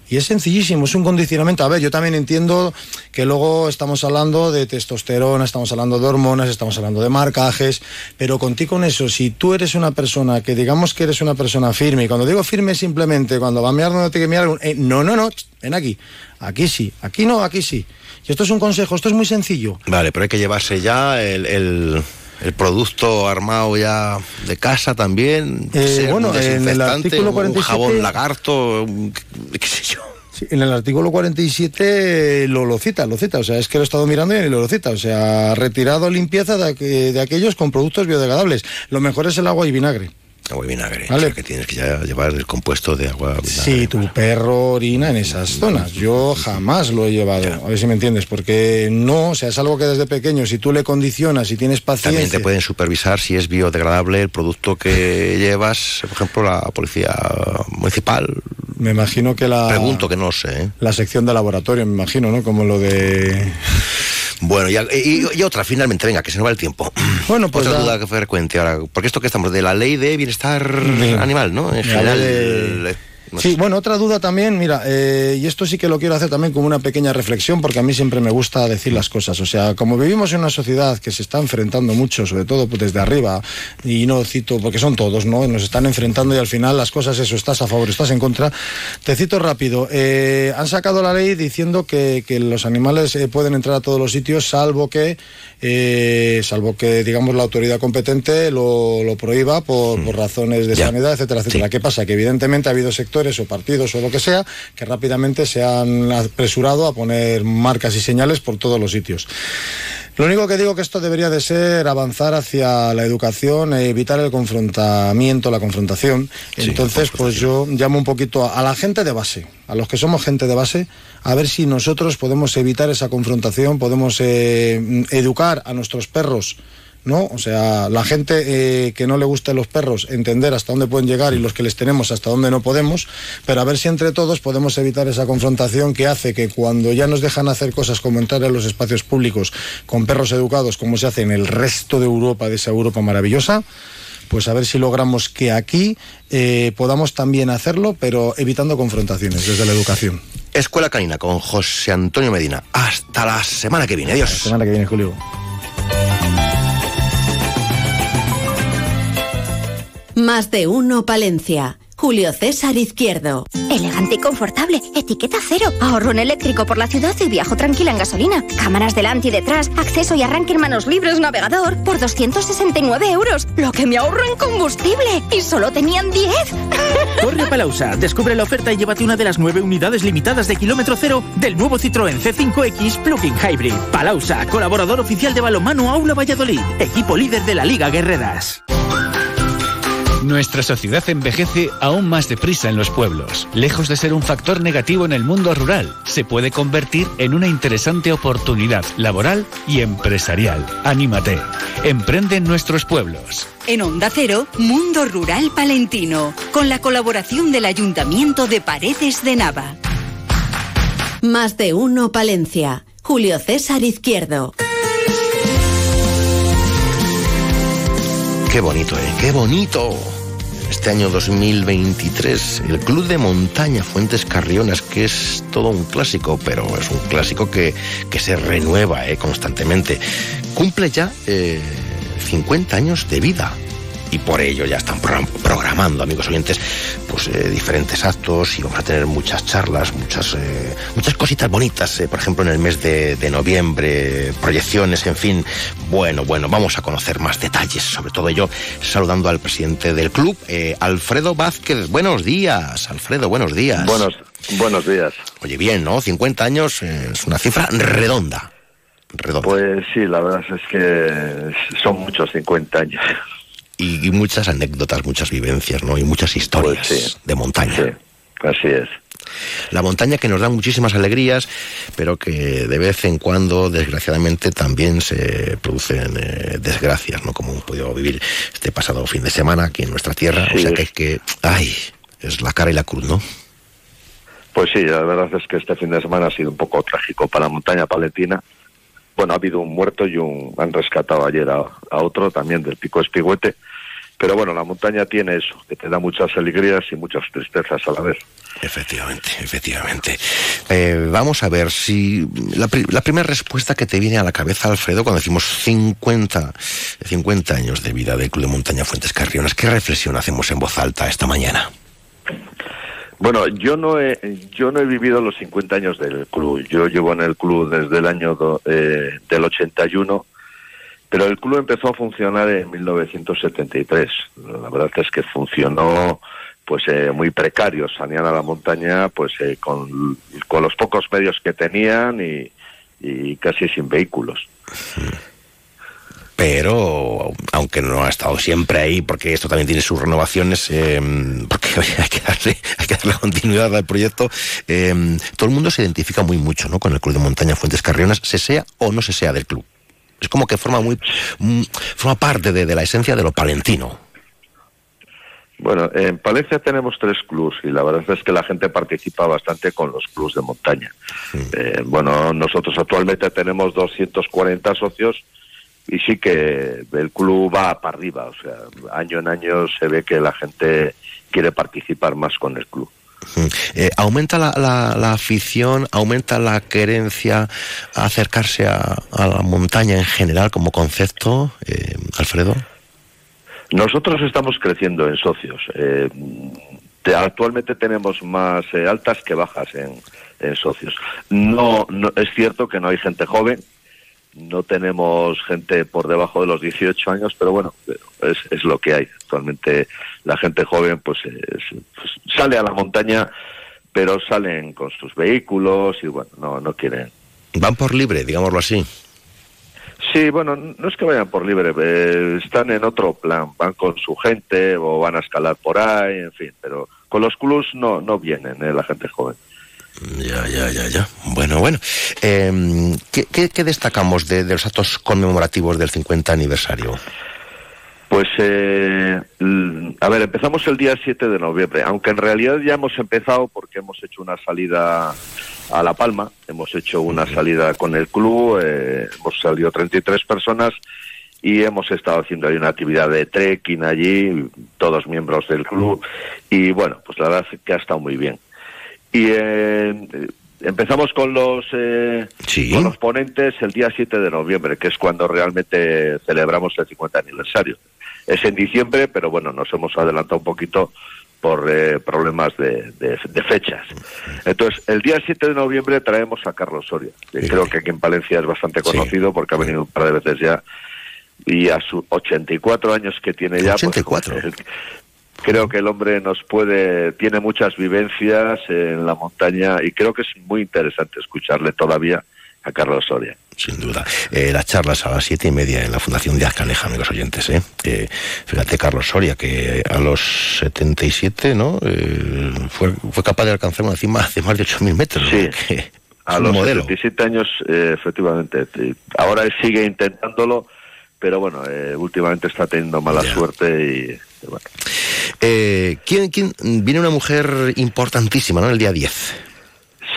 Y es sencillísimo, es un condicionamiento. A ver, yo también entiendo que luego estamos hablando de testosterona, estamos hablando de hormonas, estamos hablando de marcajes, pero contigo con eso, si tú eres una persona que digamos que eres una persona firme, y cuando digo firme simplemente cuando va a mirar donde tiene que mirar, eh, no, no, no, ven aquí, aquí sí, aquí no, aquí sí. Y esto es un consejo, esto es muy sencillo. Vale, pero hay que llevarse ya el- el producto armado ya de casa también. Eh, ser bueno, un en el artículo un 47 jabón lagarto, un- qué sé yo. Sí, en el artículo 47 lo, lo cita, lo cita, o sea, es que lo he estado mirando y lo cita, o sea, retirado limpieza de, de aquellos con productos biodegradables. Lo mejor es el agua y vinagre. Agua y vinagre. Vale. O sea, que tienes que ya llevar el compuesto de agua. vinagre. Si tu perro orina en esas zonas, yo jamás lo he llevado, a ver si me entiendes, porque no, o sea, es algo que desde pequeño, si tú le condicionas, si tienes También paciencia... te pueden supervisar si es biodegradable el producto que *laughs* llevas, por ejemplo, la policía municipal. Me imagino que la... Pregunto que no sé. ¿eh? La sección de laboratorio, me imagino, ¿no? Como lo de... Bueno, y, y- y otra, finalmente, venga, que se nos va el tiempo. Bueno, pues Otra la- duda frecuente ahora. Porque esto que estamos, de la ley de bienestar animal, ¿no? En general. eh, no Sí, sé. bueno, otra duda también, mira, eh, y esto sí que lo quiero hacer también como una pequeña reflexión, porque a mí siempre me gusta decir las cosas. O sea, como vivimos en una sociedad que se está enfrentando mucho, sobre todo pues, desde arriba, y no cito, porque son todos, ¿no? Nos están enfrentando y al final las cosas, eso, estás a favor, estás en contra. Te cito rápido. eh, han sacado la ley diciendo que, que los animales eh, pueden entrar a todos los sitios, salvo que, eh, salvo que, digamos, la autoridad competente lo, lo prohíba por, por razones de Ya. sanidad, etcétera, etcétera. ¿Qué pasa? Que evidentemente ha habido sectores o partidos o lo que sea que rápidamente se han apresurado a poner marcas y señales por todos los sitios. Lo único que digo que esto debería de ser avanzar hacia la educación e evitar el confrontamiento, la confrontación. Entonces, pues yo llamo un poquito a, a la gente de base, a los que somos gente de base, a ver si nosotros podemos evitar esa confrontación, podemos eh, educar a nuestros perros ¿no? O sea, la gente eh, que no le gusten los perros, entender hasta dónde pueden llegar y los que les tenemos hasta dónde no podemos, pero a ver si entre todos podemos evitar esa confrontación que hace que cuando ya nos dejan hacer cosas como entrar en los espacios públicos con perros educados, como se hace en el resto de Europa, de esa Europa maravillosa, pues a ver si logramos que aquí eh, podamos también hacerlo, pero evitando confrontaciones desde la educación. Escuela Canina con José Antonio Medina. Hasta la semana que viene. Adiós. La semana que viene, Julio. Más de uno Palencia. Julio César Izquierdo. Elegante y confortable. Etiqueta cero. Ahorro en eléctrico por la ciudad y viajo tranquila en gasolina. Cámaras delante y detrás. Acceso y arranque en manos libres navegador. Por 269 euros. Lo que me ahorro en combustible. Y solo tenían 10. *laughs* Corre a Palausa. Descubre la oferta y llévate una de las nueve unidades limitadas de kilómetro cero del nuevo Citroën C5X Plug-in Hybrid. Palausa, colaborador oficial de balonmano Aula Valladolid. Equipo líder de la Liga Guerreras. Nuestra sociedad envejece aún más deprisa en los pueblos. Lejos de ser un factor negativo en el mundo rural, se puede convertir en una interesante oportunidad laboral y empresarial. Anímate. Emprende en nuestros pueblos. En Onda Cero, Mundo Rural Palentino, con la colaboración del Ayuntamiento de Paredes de Nava. Más de uno Palencia. Julio César Izquierdo. Qué bonito, ¿eh? Qué bonito. Este año 2023, el Club de Montaña Fuentes Carrionas, que es todo un clásico, pero es un clásico que, que se renueva ¿eh? constantemente, cumple ya eh, 50 años de vida y por ello ya están programando, amigos oyentes, pues eh, diferentes actos y vamos a tener muchas charlas, muchas, eh, muchas cositas bonitas, eh, por ejemplo en el mes de, de, noviembre, proyecciones, en fin. Bueno, bueno, vamos a conocer más detalles, sobre todo yo saludando al presidente del club, Alfredo Vázquez. Buenos días, Alfredo, buenos días. Buenos, buenos días. Oye, bien, ¿no? 50 años es una cifra redonda. Redonda. Pues sí, la verdad es que son muchos 50 años y, y, muchas anécdotas, muchas vivencias, ¿no? Y muchas historias pues sí. de montaña. Sí, así es. La montaña que nos da muchísimas alegrías, pero que de vez en cuando, desgraciadamente, también se producen eh, desgracias, ¿no? Como hemos podido vivir este pasado fin de semana aquí en nuestra tierra. Sí. O sea que es que, ay, es la cara y la cruz, ¿no? Pues sí, la verdad es que este fin de semana ha sido un poco trágico para la montaña palentina. Bueno, ha habido un muerto y un han rescatado ayer a, a otro también del pico Espigüete. Pero bueno, la montaña tiene eso, que te da muchas alegrías y muchas tristezas a la vez. Efectivamente, efectivamente. Eh, vamos a ver si la, la, primera respuesta que te viene a la cabeza, Alfredo, cuando decimos 50, 50 años de vida del Club de Montaña Fuentes Carrionas, ¿qué reflexión hacemos en voz alta esta mañana? Bueno, yo no he, yo no he vivido los 50 años del club. Yo llevo en el club desde el año do, eh, del 81 pero el club empezó a funcionar en 1973. La verdad es que funcionó pues eh, muy precario. Salían a la montaña pues eh, con, los pocos medios que tenían y, casi sin vehículos. Pero, aunque no ha estado siempre ahí, porque esto también tiene sus renovaciones, eh, porque hay, que darle, hay que darle continuidad al proyecto, eh, todo el mundo se identifica muy mucho ¿no? con el Club de Montaña Fuentes Carrionas, se sea o no se sea del club es como que forma muy forma parte de, de, la esencia de lo palentino. Bueno, en Palencia tenemos tres clubs y la verdad es que la gente participa bastante con los clubs de montaña. Sí. Eh, bueno, nosotros actualmente tenemos 240 socios y sí que el club va para arriba, o sea, año en año se ve que la gente quiere participar más con el club. Eh, ¿Aumenta la, la, la, afición, aumenta la querencia a acercarse a, la montaña en general como concepto, eh, Alfredo? Nosotros estamos creciendo en socios. Eh, te, actualmente tenemos más eh, altas que bajas en, socios. No, es cierto que no hay gente joven, no tenemos gente por debajo de los 18 años, pero bueno, es, es lo que hay. Actualmente la gente joven pues, es, pues, sale a la montaña, pero salen con sus vehículos y bueno, no, no quieren. Van por libre, digámoslo así. Sí, bueno, no es que vayan por libre, eh, están en otro plan, van con su gente o van a escalar por ahí, en fin, pero con los clubs no, no vienen eh, la gente joven. Ya, ya, ya, ya. Bueno, bueno. Eh, ¿qué, qué, qué destacamos de, de los actos conmemorativos del 50 aniversario? Pues, eh, a ver, empezamos el día 7 de noviembre, aunque en realidad ya hemos empezado porque hemos hecho una salida a La Palma, hemos hecho una salida con el club, eh, hemos salido 33 personas y hemos estado haciendo ahí una actividad de trekking allí, todos miembros del club, y bueno, pues la verdad es que ha estado muy bien. Y eh, empezamos con los, eh, con los ponentes el día 7 de noviembre, que es cuando realmente celebramos el 50 aniversario. Es en diciembre, pero bueno, nos hemos adelantado un poquito por eh, problemas de, de- de fechas. Entonces, el día 7 de noviembre traemos a Carlos Soria, que creo que aquí en Palencia es bastante conocido porque ha venido un par de veces ya y a sus 84 años que tiene ya, pues, 84. pues, creo que el hombre nos puede, tiene muchas vivencias en la montaña y creo que es muy interesante escucharle todavía a Carlos Soria. Sin duda. Eh, las charlas a las siete y media en la Fundación Díaz Caneja, amigos oyentes. ¿eh? Eh, fíjate, Carlos Soria, que a los 77, ¿no? Eh, fue, fue capaz de alcanzar una cima de más de 8.000 metros. Sí. *laughs* ¿no? A los modelo. 77 años, eh, efectivamente. Ahora él sigue intentándolo, pero bueno, eh, últimamente está teniendo mala suerte y, bueno. Eh, ¿quién, quién? Viene una mujer importantísima, ¿no? El día 10.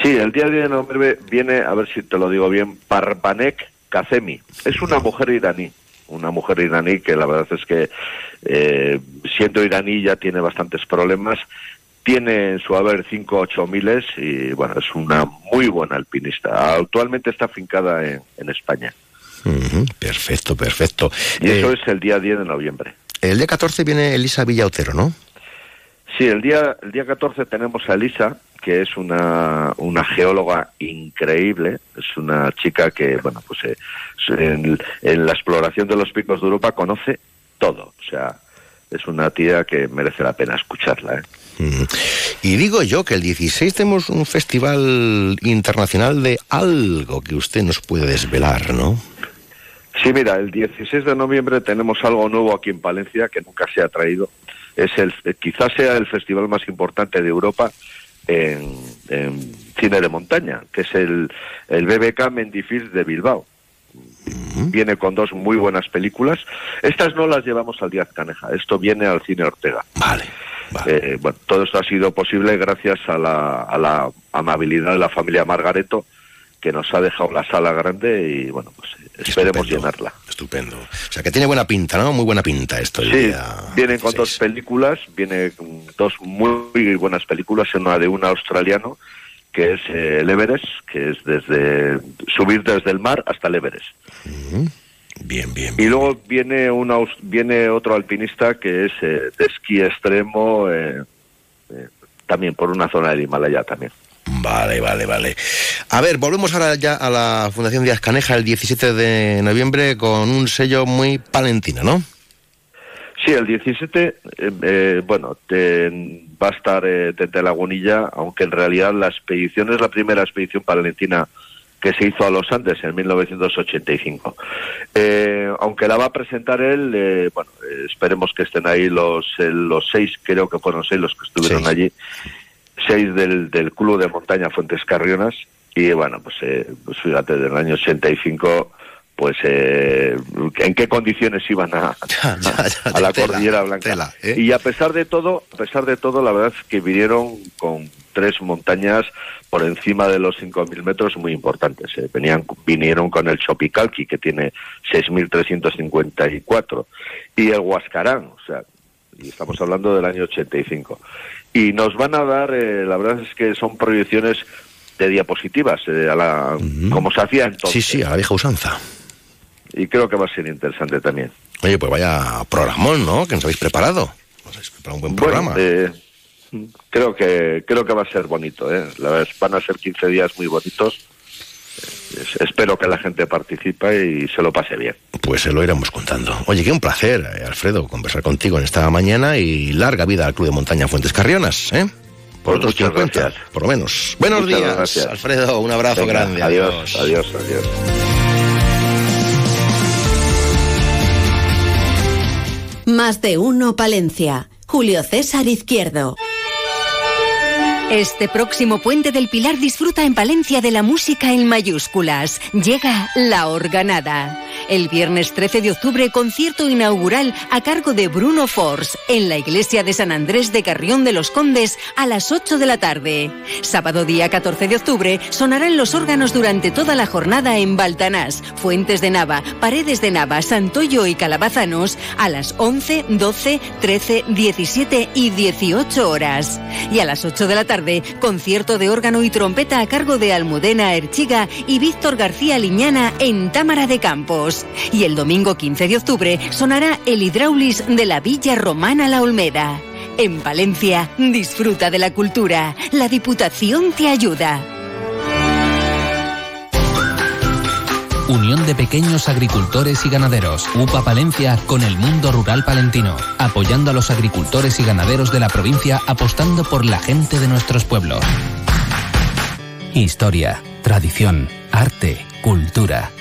Sí, el día 10 de noviembre viene, a ver si te lo digo bien, Parvanek Kazemi. Es una mujer iraní, una mujer iraní que la verdad es que eh, siendo iraní ya tiene bastantes problemas. Tiene en su haber 5 o 8 miles y bueno, es una muy buena alpinista. Actualmente está afincada en, en España. Perfecto, perfecto. Y eso Eh, es el día 10 de noviembre. El día 14 viene Elisa Villautero, ¿no? Sí, el día, el día 14 tenemos a Elisa, que es una, una geóloga increíble. Es una chica que, bueno, pues eh, en, en la exploración de los picos de Europa conoce todo. O sea, es una tía que merece la pena escucharla. ¿eh? Mm. Y digo yo que el 16 tenemos un festival internacional de algo que usted nos puede desvelar, ¿no? Sí, mira, el 16 de noviembre tenemos algo nuevo aquí en Palencia que nunca se ha traído. Es el, eh, quizás sea el festival más importante de Europa en, en cine de montaña, que es el, el BBK Mendifil de Bilbao. Viene con dos muy buenas películas. Estas no las llevamos al Díaz Caneja, esto viene al cine Ortega. Vale. Eh, bueno, todo esto ha sido posible gracias a la, a la amabilidad de la familia Margareto, que nos ha dejado la sala grande y bueno, pues esperemos llenarla. Estupendo. O sea, que tiene buena pinta, ¿no? Muy buena pinta esto. el Sí, día- vienen con dos películas, viene dos muy buenas películas, una de un australiano que es eh, el Everest, que es desde subir desde el mar hasta el Everest. Bien, bien. Y luego viene una viene otro alpinista que es eh, de esquí extremo, eh, eh, también por una zona del Himalaya también. Vale, vale, vale. A ver, volvemos ahora ya a la Fundación Díaz Caneja el 17 de noviembre con un sello muy palentino, ¿no? Sí, el 17, eh, eh, bueno, te- va a estar eh, desde Lagunilla, aunque en realidad la expedición es la primera expedición palentina que se hizo a los Andes en 1985. Eh, aunque la va a presentar él, eh, bueno, esperemos que estén ahí los, eh, los seis, creo que fueron seis los que estuvieron allí, seis del, del Club de Montaña Fuentes Carrionas, y bueno, pues, eh, pues fíjate, del año 85 pues eh, en qué condiciones iban a, *laughs* a la tela, cordillera blanca tela, ¿eh? y a pesar de todo a pesar de todo la verdad es que vinieron con tres montañas por encima de los 5.000 metros muy importantes eh. venían vinieron con el Chopicalqui que tiene 6.354 y el Huascarán o sea y estamos hablando del año 85 y nos van a dar eh, la verdad es que son proyecciones de diapositivas eh, a la, como se hacía entonces Sí, sí, a la vieja usanza. y creo que va a ser interesante también. Oye, pues vaya programón, ¿no? Que nos habéis preparado. Nos habéis preparado un buen programa. Bueno, eh, creo que creo que va a ser bonito, ¿eh? La verdad, van a ser 15 días muy bonitos. Eh, es- espero que la gente participe y se lo pase bien. Pues se lo iremos contando. Oye, qué un placer, eh, Alfredo, conversar contigo en esta mañana y larga vida al Club de Montaña Fuentes Carrionas, ¿eh? Por otros Muchas 50, gracias. por lo menos. Buenos Muchas días, gracias. Alfredo. Un abrazo Venga, grande. adiós, adiós, adiós. Más de uno Palencia. Julio César Izquierdo. Este próximo puente del Pilar disfruta en Palencia de la música en mayúsculas. Llega La Organada. El viernes 13 de octubre, concierto inaugural a cargo de Bruno Force en la iglesia de San Andrés de Carrión de los Condes a las 8 de la tarde. Sábado día 14 de octubre sonarán los órganos durante toda la jornada en Baltanás, Fuentes de Nava, Paredes de Nava, Santoyo y Calabazanos a las 11, 12, 13, 17 y 18 horas. Y a las 8 de la tarde, concierto de órgano y trompeta a cargo de Almudena Erchiga y Víctor García Liñana en Támara de Campos. Y el domingo 15 de octubre sonará el Hidraulis de la Villa Romana La Olmeda. En Valencia, disfruta de la cultura. La Diputación te ayuda. Unión de Pequeños Agricultores y Ganaderos, UPA Palencia con el mundo rural palentino, apoyando a los agricultores y ganaderos de la provincia apostando por la gente de nuestros pueblos. Historia, tradición, arte, cultura,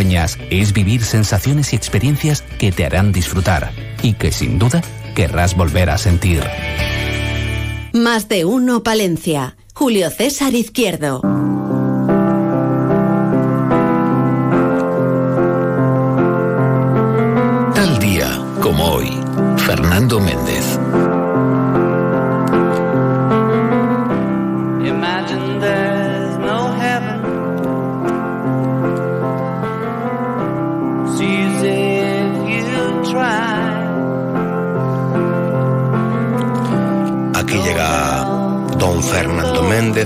es vivir sensaciones y experiencias que te harán disfrutar y que sin duda querrás volver a sentir. Más de uno Palencia. Julio César Izquierdo.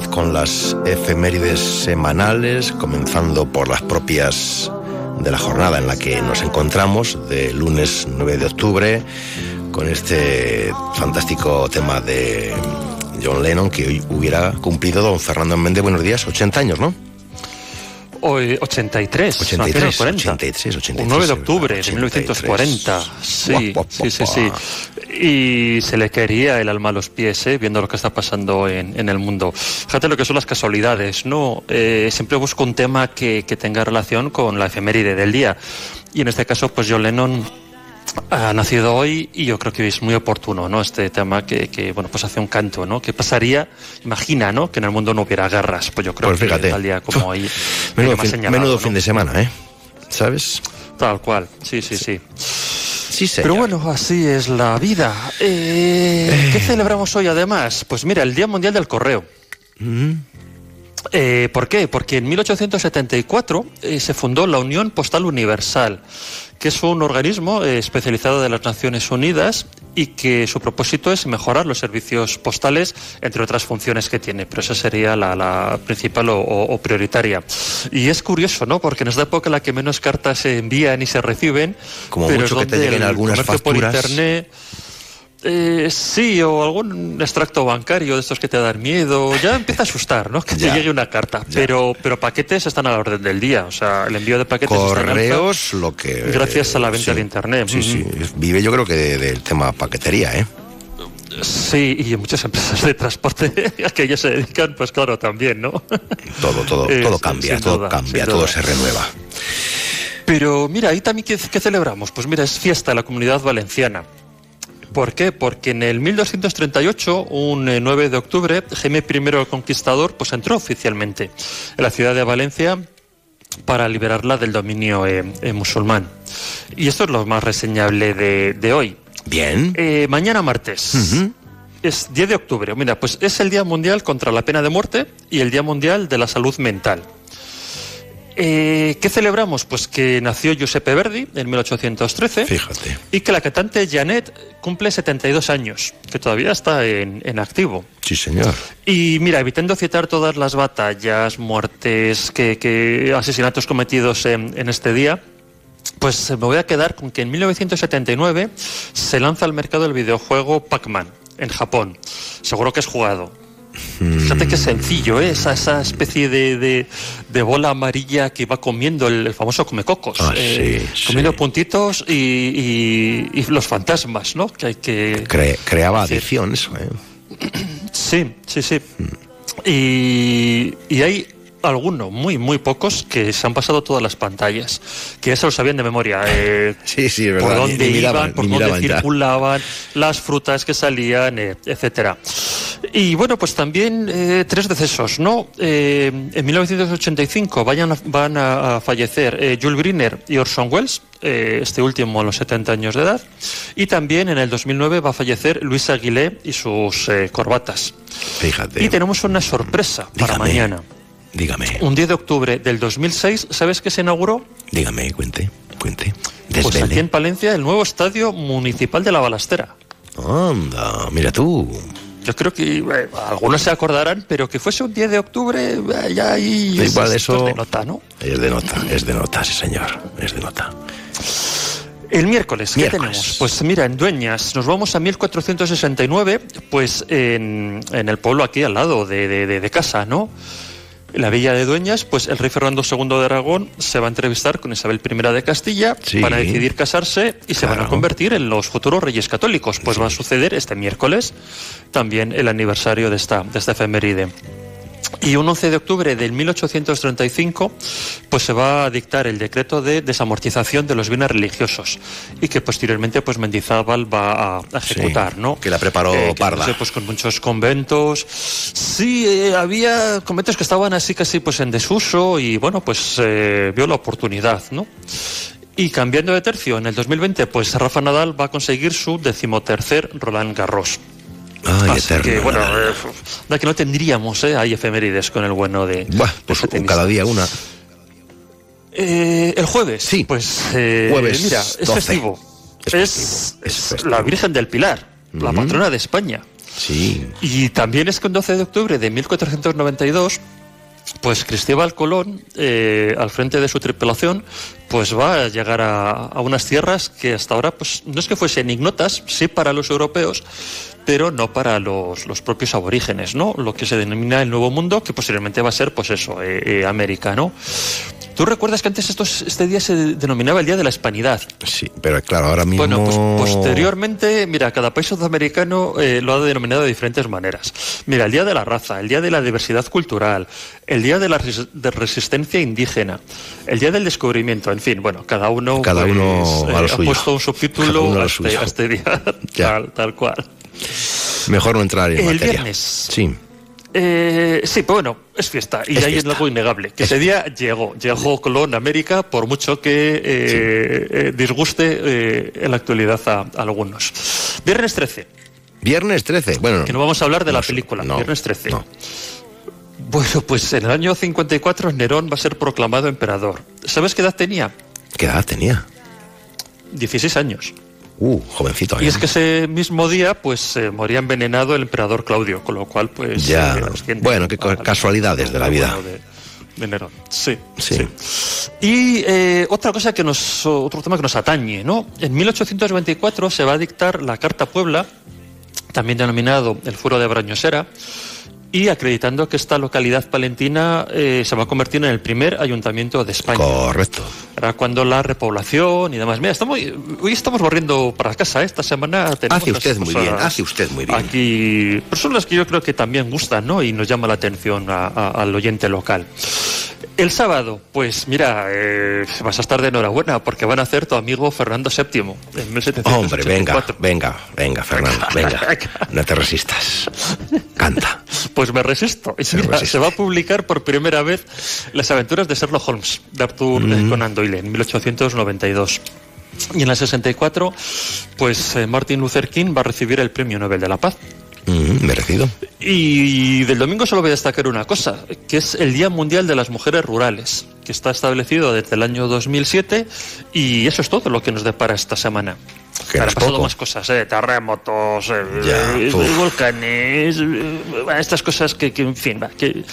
Con las efemérides semanales, comenzando por las propias de la jornada en la que nos encontramos, de lunes 9 de octubre, con este fantástico tema de John Lennon que hoy hubiera cumplido don Fernando Méndez, buenos días, 80 años, ¿no? Hoy, 83, 83, no, apenas 40. 83, 83, Un 9 de octubre de 1940. Sí, sí, sí, sí. Y se le quería el alma a los pies, ¿eh? viendo lo que está pasando en, en el mundo. Fíjate lo que son las casualidades, ¿no? Eh, siempre busco un tema que, que tenga relación con la efeméride del día. Y en este caso, pues John Lennon ha nacido hoy y yo creo que es muy oportuno, ¿no? Este tema que, que, bueno, pues hace un canto, ¿no? ¿Qué pasaría? Imagina, ¿no? Que en el mundo no hubiera guerras. Pues yo creo Pues fíjate. que tal día como hoy. Menudo, fin, menudo ¿no? fin de semana, ¿eh? ¿Sabes? Tal cual, sí, sí, sí. Sí, señor. Pero bueno, así es la vida. Eh, ¿Qué celebramos hoy además? Pues mira, el Día Mundial del Correo. Mm. Eh, ¿Por qué? Porque en 1874 eh, se fundó la Unión Postal Universal, que es un organismo eh, especializado de las Naciones Unidas y que su propósito es mejorar los servicios postales, entre otras funciones que tiene, pero esa sería la, la principal o, prioritaria. Y es curioso, ¿no? Porque en esta época la que menos cartas se envían y se reciben, Como pero mucho es que te donde lleguen el algunas comercio por facturas. internet eh, sí, o algún extracto bancario de estos que te dan miedo. Ya empieza a asustar, ¿no? *laughs* Que Ya. te llegue una carta. Pero, pero paquetes están a la orden del día. O sea, el envío de paquetes está en Correos, lo que... Gracias a la venta sí, de Internet. Sí, sí. Ujú. Vive yo creo que de- del tema paquetería, ¿eh? Sí, y muchas empresas de transporte a *laughs* que ellos se dedican, pues claro, también, ¿no? Todo, todo, *laughs* Eh, todo cambia, todo duda, cambia, todo duda. se renueva. Pero mira, ahí también, ¿qué, qué celebramos? Pues mira, es fiesta de la comunidad valenciana. ¿Por qué? Porque en el 1238, un eh, 9 de octubre, Jaime I el Conquistador pues entró oficialmente en la ciudad de Valencia para liberarla del dominio eh, eh, musulmán. Y esto es lo más reseñable de, de hoy. Bien. mañana martes. Es 10 de octubre. Mira, pues es el Día Mundial contra la Pena de Muerte y el Día Mundial de la Salud Mental. Eh, ¿Qué celebramos? Pues que nació Giuseppe Verdi en 1813. Fíjate. Y que la cantante Janet cumple 72 años, que todavía está en, en activo. Sí, señor. Y mira, evitando citar todas las batallas, muertes, que, que- asesinatos cometidos en, en este día, pues me voy a quedar con que en 1979 se lanza al mercado el videojuego Pac-Man en Japón. Seguro que has jugado. Fíjate qué sencillo, ¿eh? esa, esa especie de, de- de bola amarilla que va comiendo el, el famoso comecocos. Ah, eh, sí, comiendo puntitos y, y- y los fantasmas, ¿no? Que hay que... Cre- creaba adicción eso, ¿eh? Sí, sí, sí. Y, y hay algunos, muy, muy pocos, que se han pasado todas las pantallas, que ya se lo sabían de memoria. eh, *laughs* Sí, sí, es por verdad. dónde ni iban, por dónde ya. circulaban, las frutas que salían, eh, etcétera. Y bueno, pues también eh, tres decesos, ¿no? Eh, en 1985 vayan a- van a, a fallecer eh, Jules Briner y Orson Welles, eh, este último a los 70 años de edad, y también en el 2009 va a fallecer Luis Aguilé y sus corbatas. Fíjate. Y tenemos una sorpresa para Dígame. mañana. Dígame, Un 10 de octubre del 2006, ¿sabes qué se inauguró? dígame, cuente, cuente. Pues Desvele. aquí en Palencia, el nuevo estadio municipal de la Balastera. Anda, mira tú. Yo creo que eh, algunos se acordarán, pero que fuese un 10 de octubre, eh, ya ahí es- igual, esto eso- es de nota, ¿no? Es de nota, es de nota, sí señor, es de nota. El miércoles, ¿qué Miércoles. tenemos? Pues mira, en Dueñas nos vamos a 1469, pues en, en el pueblo aquí al lado de, de- de- de casa, ¿no? La villa de Dueñas, pues el rey Fernando II de Aragón se va a entrevistar con Isabel I de Castilla, Sí. van a decidir casarse y se van a convertir en los futuros reyes católicos. Pues va a suceder este miércoles también el aniversario de esta, de esta efeméride. Y un 11 de octubre del 1835, pues se va a dictar el decreto de desamortización de los bienes religiosos y que posteriormente, pues Mendizábal va a, ejecutar, ¿no? que la preparó que, Parda. no sé, pues con muchos conventos. Sí, eh, había conventos que estaban así casi pues en desuso y bueno, pues eh, vio la oportunidad, ¿no? Y cambiando de tercio, en el 2020, pues Rafa Nadal va a conseguir su decimotercer Roland Garros. Ay, Así eterno. que, bueno, Nadal. eh, que no tendríamos, ¿eh? Hay efemérides con el bueno de. Buah, pues de este cada día una. Eh, el jueves. Sí. Pues. eh, Jueves Mira, es 12. festivo. Es Es, es es festivo. la Virgen del Pilar, la Ujú. patrona de España. Sí. Y también es que el 12 de octubre de 1492, pues Cristóbal Colón, eh, al frente de su tripulación, pues va a llegar a, a unas tierras que hasta ahora, pues no es que fuesen ignotas, sí para los europeos, pero no para los, los propios aborígenes, ¿no? Lo que se denomina el Nuevo Mundo, que posteriormente va a ser, pues eso, eh, eh, América, ¿no? ¿Tú recuerdas que antes estos, este día se denominaba el Día de la Hispanidad? Sí, pero claro, ahora mismo. Bueno, pues posteriormente, mira, cada país sudamericano eh, lo ha denominado de diferentes maneras. Mira, el Día de la Raza, el Día de la Diversidad Cultural, el Día de la res- de Resistencia Indígena, el Día del Descubrimiento, en fin, bueno, cada uno, Cada pues, uno a lo ha suyo. puesto un subtítulo a este, a este día, tal, tal cual. Mejor no entrar en El materia. viernes. Sí. Eh, sí, pero bueno, es fiesta y Es ahí fiesta. es algo innegable. Que ese día llegó, llegó Colón América por mucho que eh, eh, disguste eh, en la actualidad a, a algunos. Viernes 13, Viernes 13. Bueno, que no vamos a hablar de la sé, película. no, Viernes 13. no. Bueno, pues en el año 54 Nerón va a ser proclamado emperador. ¿Sabes qué edad tenía? ¿qué edad tenía? 16 años. Uh, jovencito. Y ¿eh? es que ese mismo día, pues eh, moría envenenado el emperador Claudio, con lo cual, pues. Ya. eh, Bueno, qué casualidades de la vida. de Nerón. Sí. Sí. Y eh, otra cosa que nos, otro tema que nos atañe, ¿no? En 1824 se va a dictar la Carta Puebla, también denominado el Furo de Brañosera, y acreditando que esta localidad palentina eh, se va a convertir en el primer ayuntamiento de España. Correcto. Era cuando la repoblación y demás. Mira, estamos, hoy estamos borriendo para casa, ¿eh? esta semana tenemos Hace usted muy bien, hace usted muy bien. Aquí, personas que yo creo que también gustan, ¿no? Y nos llama la atención a- a- al oyente local. El sábado, pues mira, eh, vas a estar de enhorabuena porque van a hacer tu amigo Fernando VII en 1784. Hombre, venga, venga, venga, Fernando, *laughs* venga. No te resistas. Canta. Pues me resisto. Y Se mira, resiste. se va a publicar por primera vez las aventuras de Sherlock Holmes de Arthur eh, Mm. Conan Doyle en 1892. Y en la 64, pues eh, Martin Luther King va a recibir el Premio Nobel de la Paz. Mm, merecido. Y del domingo solo voy a destacar una cosa, que es el Día Mundial de las Mujeres Rurales, que está establecido desde el año 2007 y eso es todo lo que nos depara esta semana. Que no Han es pasado poco. más cosas, ¿eh? terremotos, Ya, eh, volcanes, estas cosas que, que, en fin, va, que,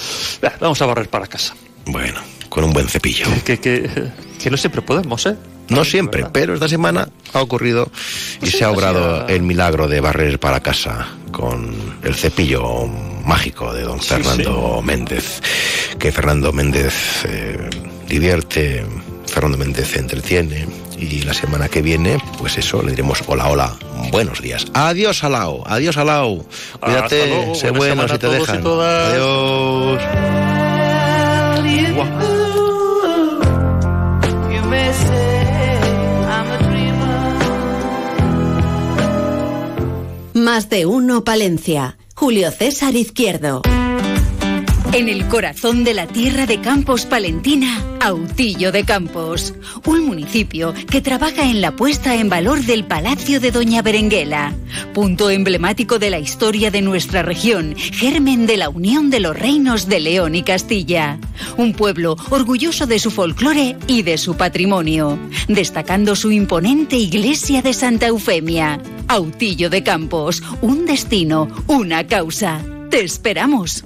va, vamos a barrer para casa. Bueno, con un buen cepillo. Que, que, que no siempre podemos, ¿eh? No siempre, pero esta semana ha ocurrido y se ha obrado el milagro de barrer para casa con el cepillo mágico de don Fernando Méndez. Que Fernando Méndez eh, divierte, Fernando Méndez entretiene. Y la semana que viene, pues eso, le diremos hola, hola, buenos días. Adiós, Alao, adiós, Alao. Cuídate, luego, sé bueno si te y dejan. todas. Adiós. Más de uno Palencia. Julio César Izquierdo. En el corazón de la tierra de Campos Palentina, Autillo de Campos, un municipio que trabaja en la puesta en valor del Palacio de Doña Berenguela, punto emblemático de la historia de nuestra región, germen de la unión de los reinos de León y Castilla. Un pueblo orgulloso de su folclore y de su patrimonio, destacando su imponente iglesia de Santa Eufemia. Autillo de Campos, un destino, una causa. Te esperamos.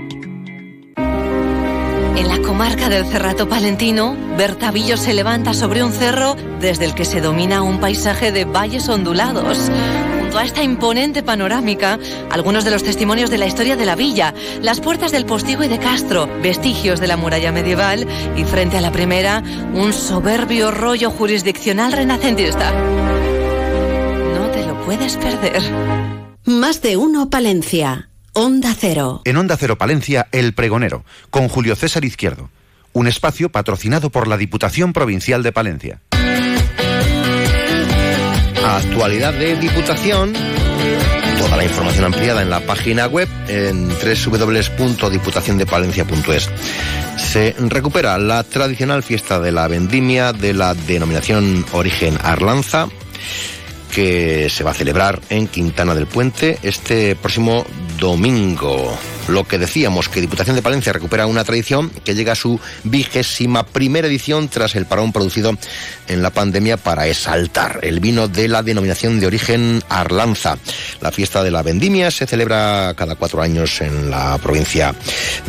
En la comarca del Cerrato Palentino, Bertavillo se levanta sobre un cerro desde el que se domina un paisaje de valles ondulados. Junto a esta imponente panorámica, algunos de los testimonios de la historia de la villa, las puertas del postigo y de Castro, vestigios de la muralla medieval y frente a la primera, un soberbio rollo jurisdiccional renacentista. No te lo puedes perder. Más de uno Palencia. Onda Cero. En Onda Cero Palencia, El Pregonero, con Julio César Izquierdo. Un espacio patrocinado por la Diputación Provincial de Palencia. Actualidad de Diputación. Toda la información ampliada en la página web en www.diputaciondepalencia.es. Se recupera la tradicional fiesta de la vendimia de la denominación Origen Arlanza que se va a celebrar en Quintana del Puente este próximo domingo. Lo que decíamos, que Diputación de Palencia recupera una tradición que llega a su vigésima primera edición tras el parón producido en la pandemia para exaltar el vino de la denominación de origen Arlanza. La fiesta de la vendimia se celebra cada cuatro años en la provincia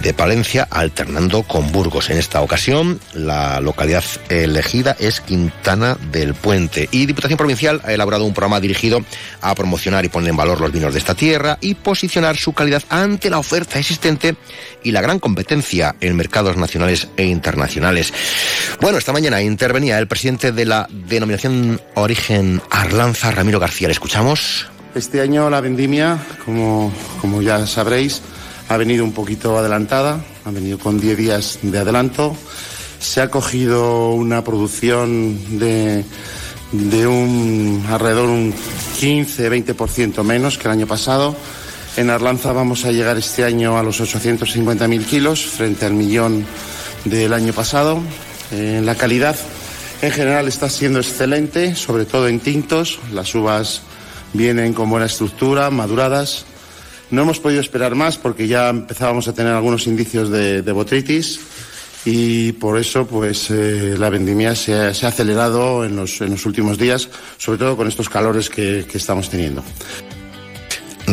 de Palencia, alternando con Burgos. En esta ocasión, la localidad elegida es Quintana del Puente. Y Diputación Provincial ha elaborado un programa dirigido a promocionar y poner en valor los vinos de esta tierra y posicionar su calidad ante la oferta existente y la gran competencia en mercados nacionales e internacionales. Bueno, esta mañana intervenía el presidente de la denominación Origen Arlanza, Ramiro García. ¿Le escuchamos? Este año la vendimia, como, como ya sabréis, ha venido un poquito adelantada, ha venido con 10 días de adelanto. Se ha cogido una producción de, de un alrededor un 15-20% menos que el año pasado. En Arlanza vamos a llegar este año a los 850.000 kilos frente al millón del año pasado. Eh, la calidad en general está siendo excelente, sobre todo en tintos. Las uvas vienen con buena estructura, maduradas. No hemos podido esperar más porque ya empezábamos a tener algunos indicios de, de botritis y por eso pues eh, la vendimia se ha, acelerado en los, en los últimos días, sobre todo con estos calores que, que estamos teniendo.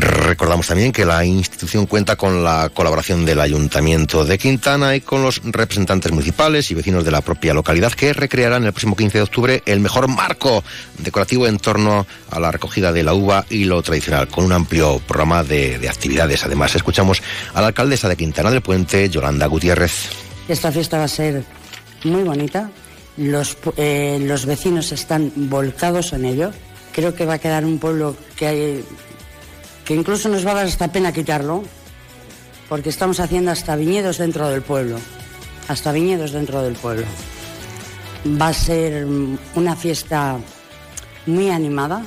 Recordamos también que la institución cuenta con la colaboración del Ayuntamiento de Quintana y con los representantes municipales y vecinos de la propia localidad que recrearán el próximo 15 de octubre el mejor marco decorativo en torno a la recogida de la uva y lo tradicional, con un amplio programa de, de actividades. Además, escuchamos a la alcaldesa de Quintana del Puente, Yolanda Gutiérrez. Esta fiesta va a ser muy bonita. Los, eh, los vecinos están volcados en ello. Creo que va a quedar un pueblo que, hay- que incluso nos va a dar hasta pena quitarlo, porque estamos haciendo hasta viñedos dentro del pueblo. Hasta viñedos dentro del pueblo. Va a ser mm, una fiesta muy animada.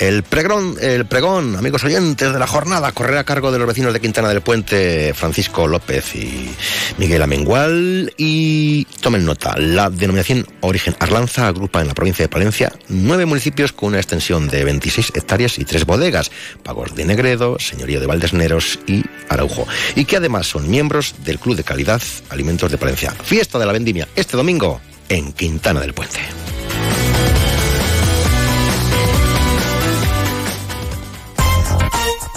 El pregón, el pregón, amigos oyentes de la jornada, correrá a cargo de los vecinos de Quintana del Puente, Francisco López y Miguel Amengual. Y tomen nota, la denominación Origen Arlanza agrupa en la provincia de Palencia nueve municipios con una extensión de 26 hectáreas y tres bodegas, Pagos de Negredo, Señorío de Valdesneros y Araujo. Y que además son miembros del Club de Calidad Alimentos de Palencia. Fiesta de la Vendimia este domingo en Quintana del Puente.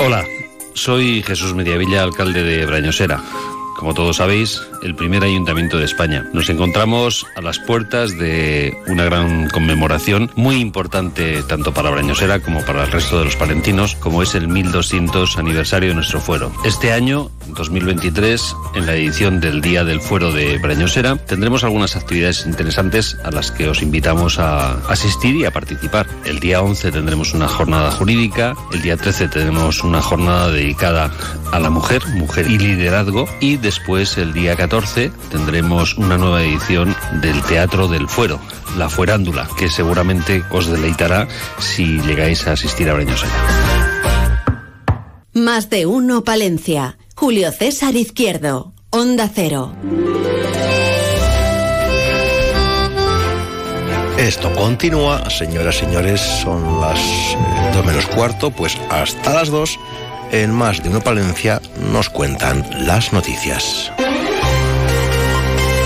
Hola, soy Jesús Mediavilla, alcalde de Brañosera. Como todos sabéis, el primer ayuntamiento de España. Nos encontramos a las puertas de una gran conmemoración muy importante tanto para Brañosera como para el resto de los palentinos, como es el 1200 aniversario de nuestro fuero. Este año, 2023, en la edición del Día del Fuero de Brañosera, tendremos algunas actividades interesantes a las que os invitamos a asistir y a participar. El día 11 tendremos una jornada jurídica, el día 13 tendremos una jornada dedicada a la mujer, mujer y liderazgo, y después el día 14 tendremos una nueva edición del Teatro del Fuero, La Fuerándula, que seguramente os deleitará si llegáis a asistir a Brañosera. Más de uno Palencia. Julio César Izquierdo. Onda Cero. Esto continúa, señoras y señores, son las eh, dos menos cuarto, pues hasta las dos, en más de uno Palencia nos cuentan las noticias.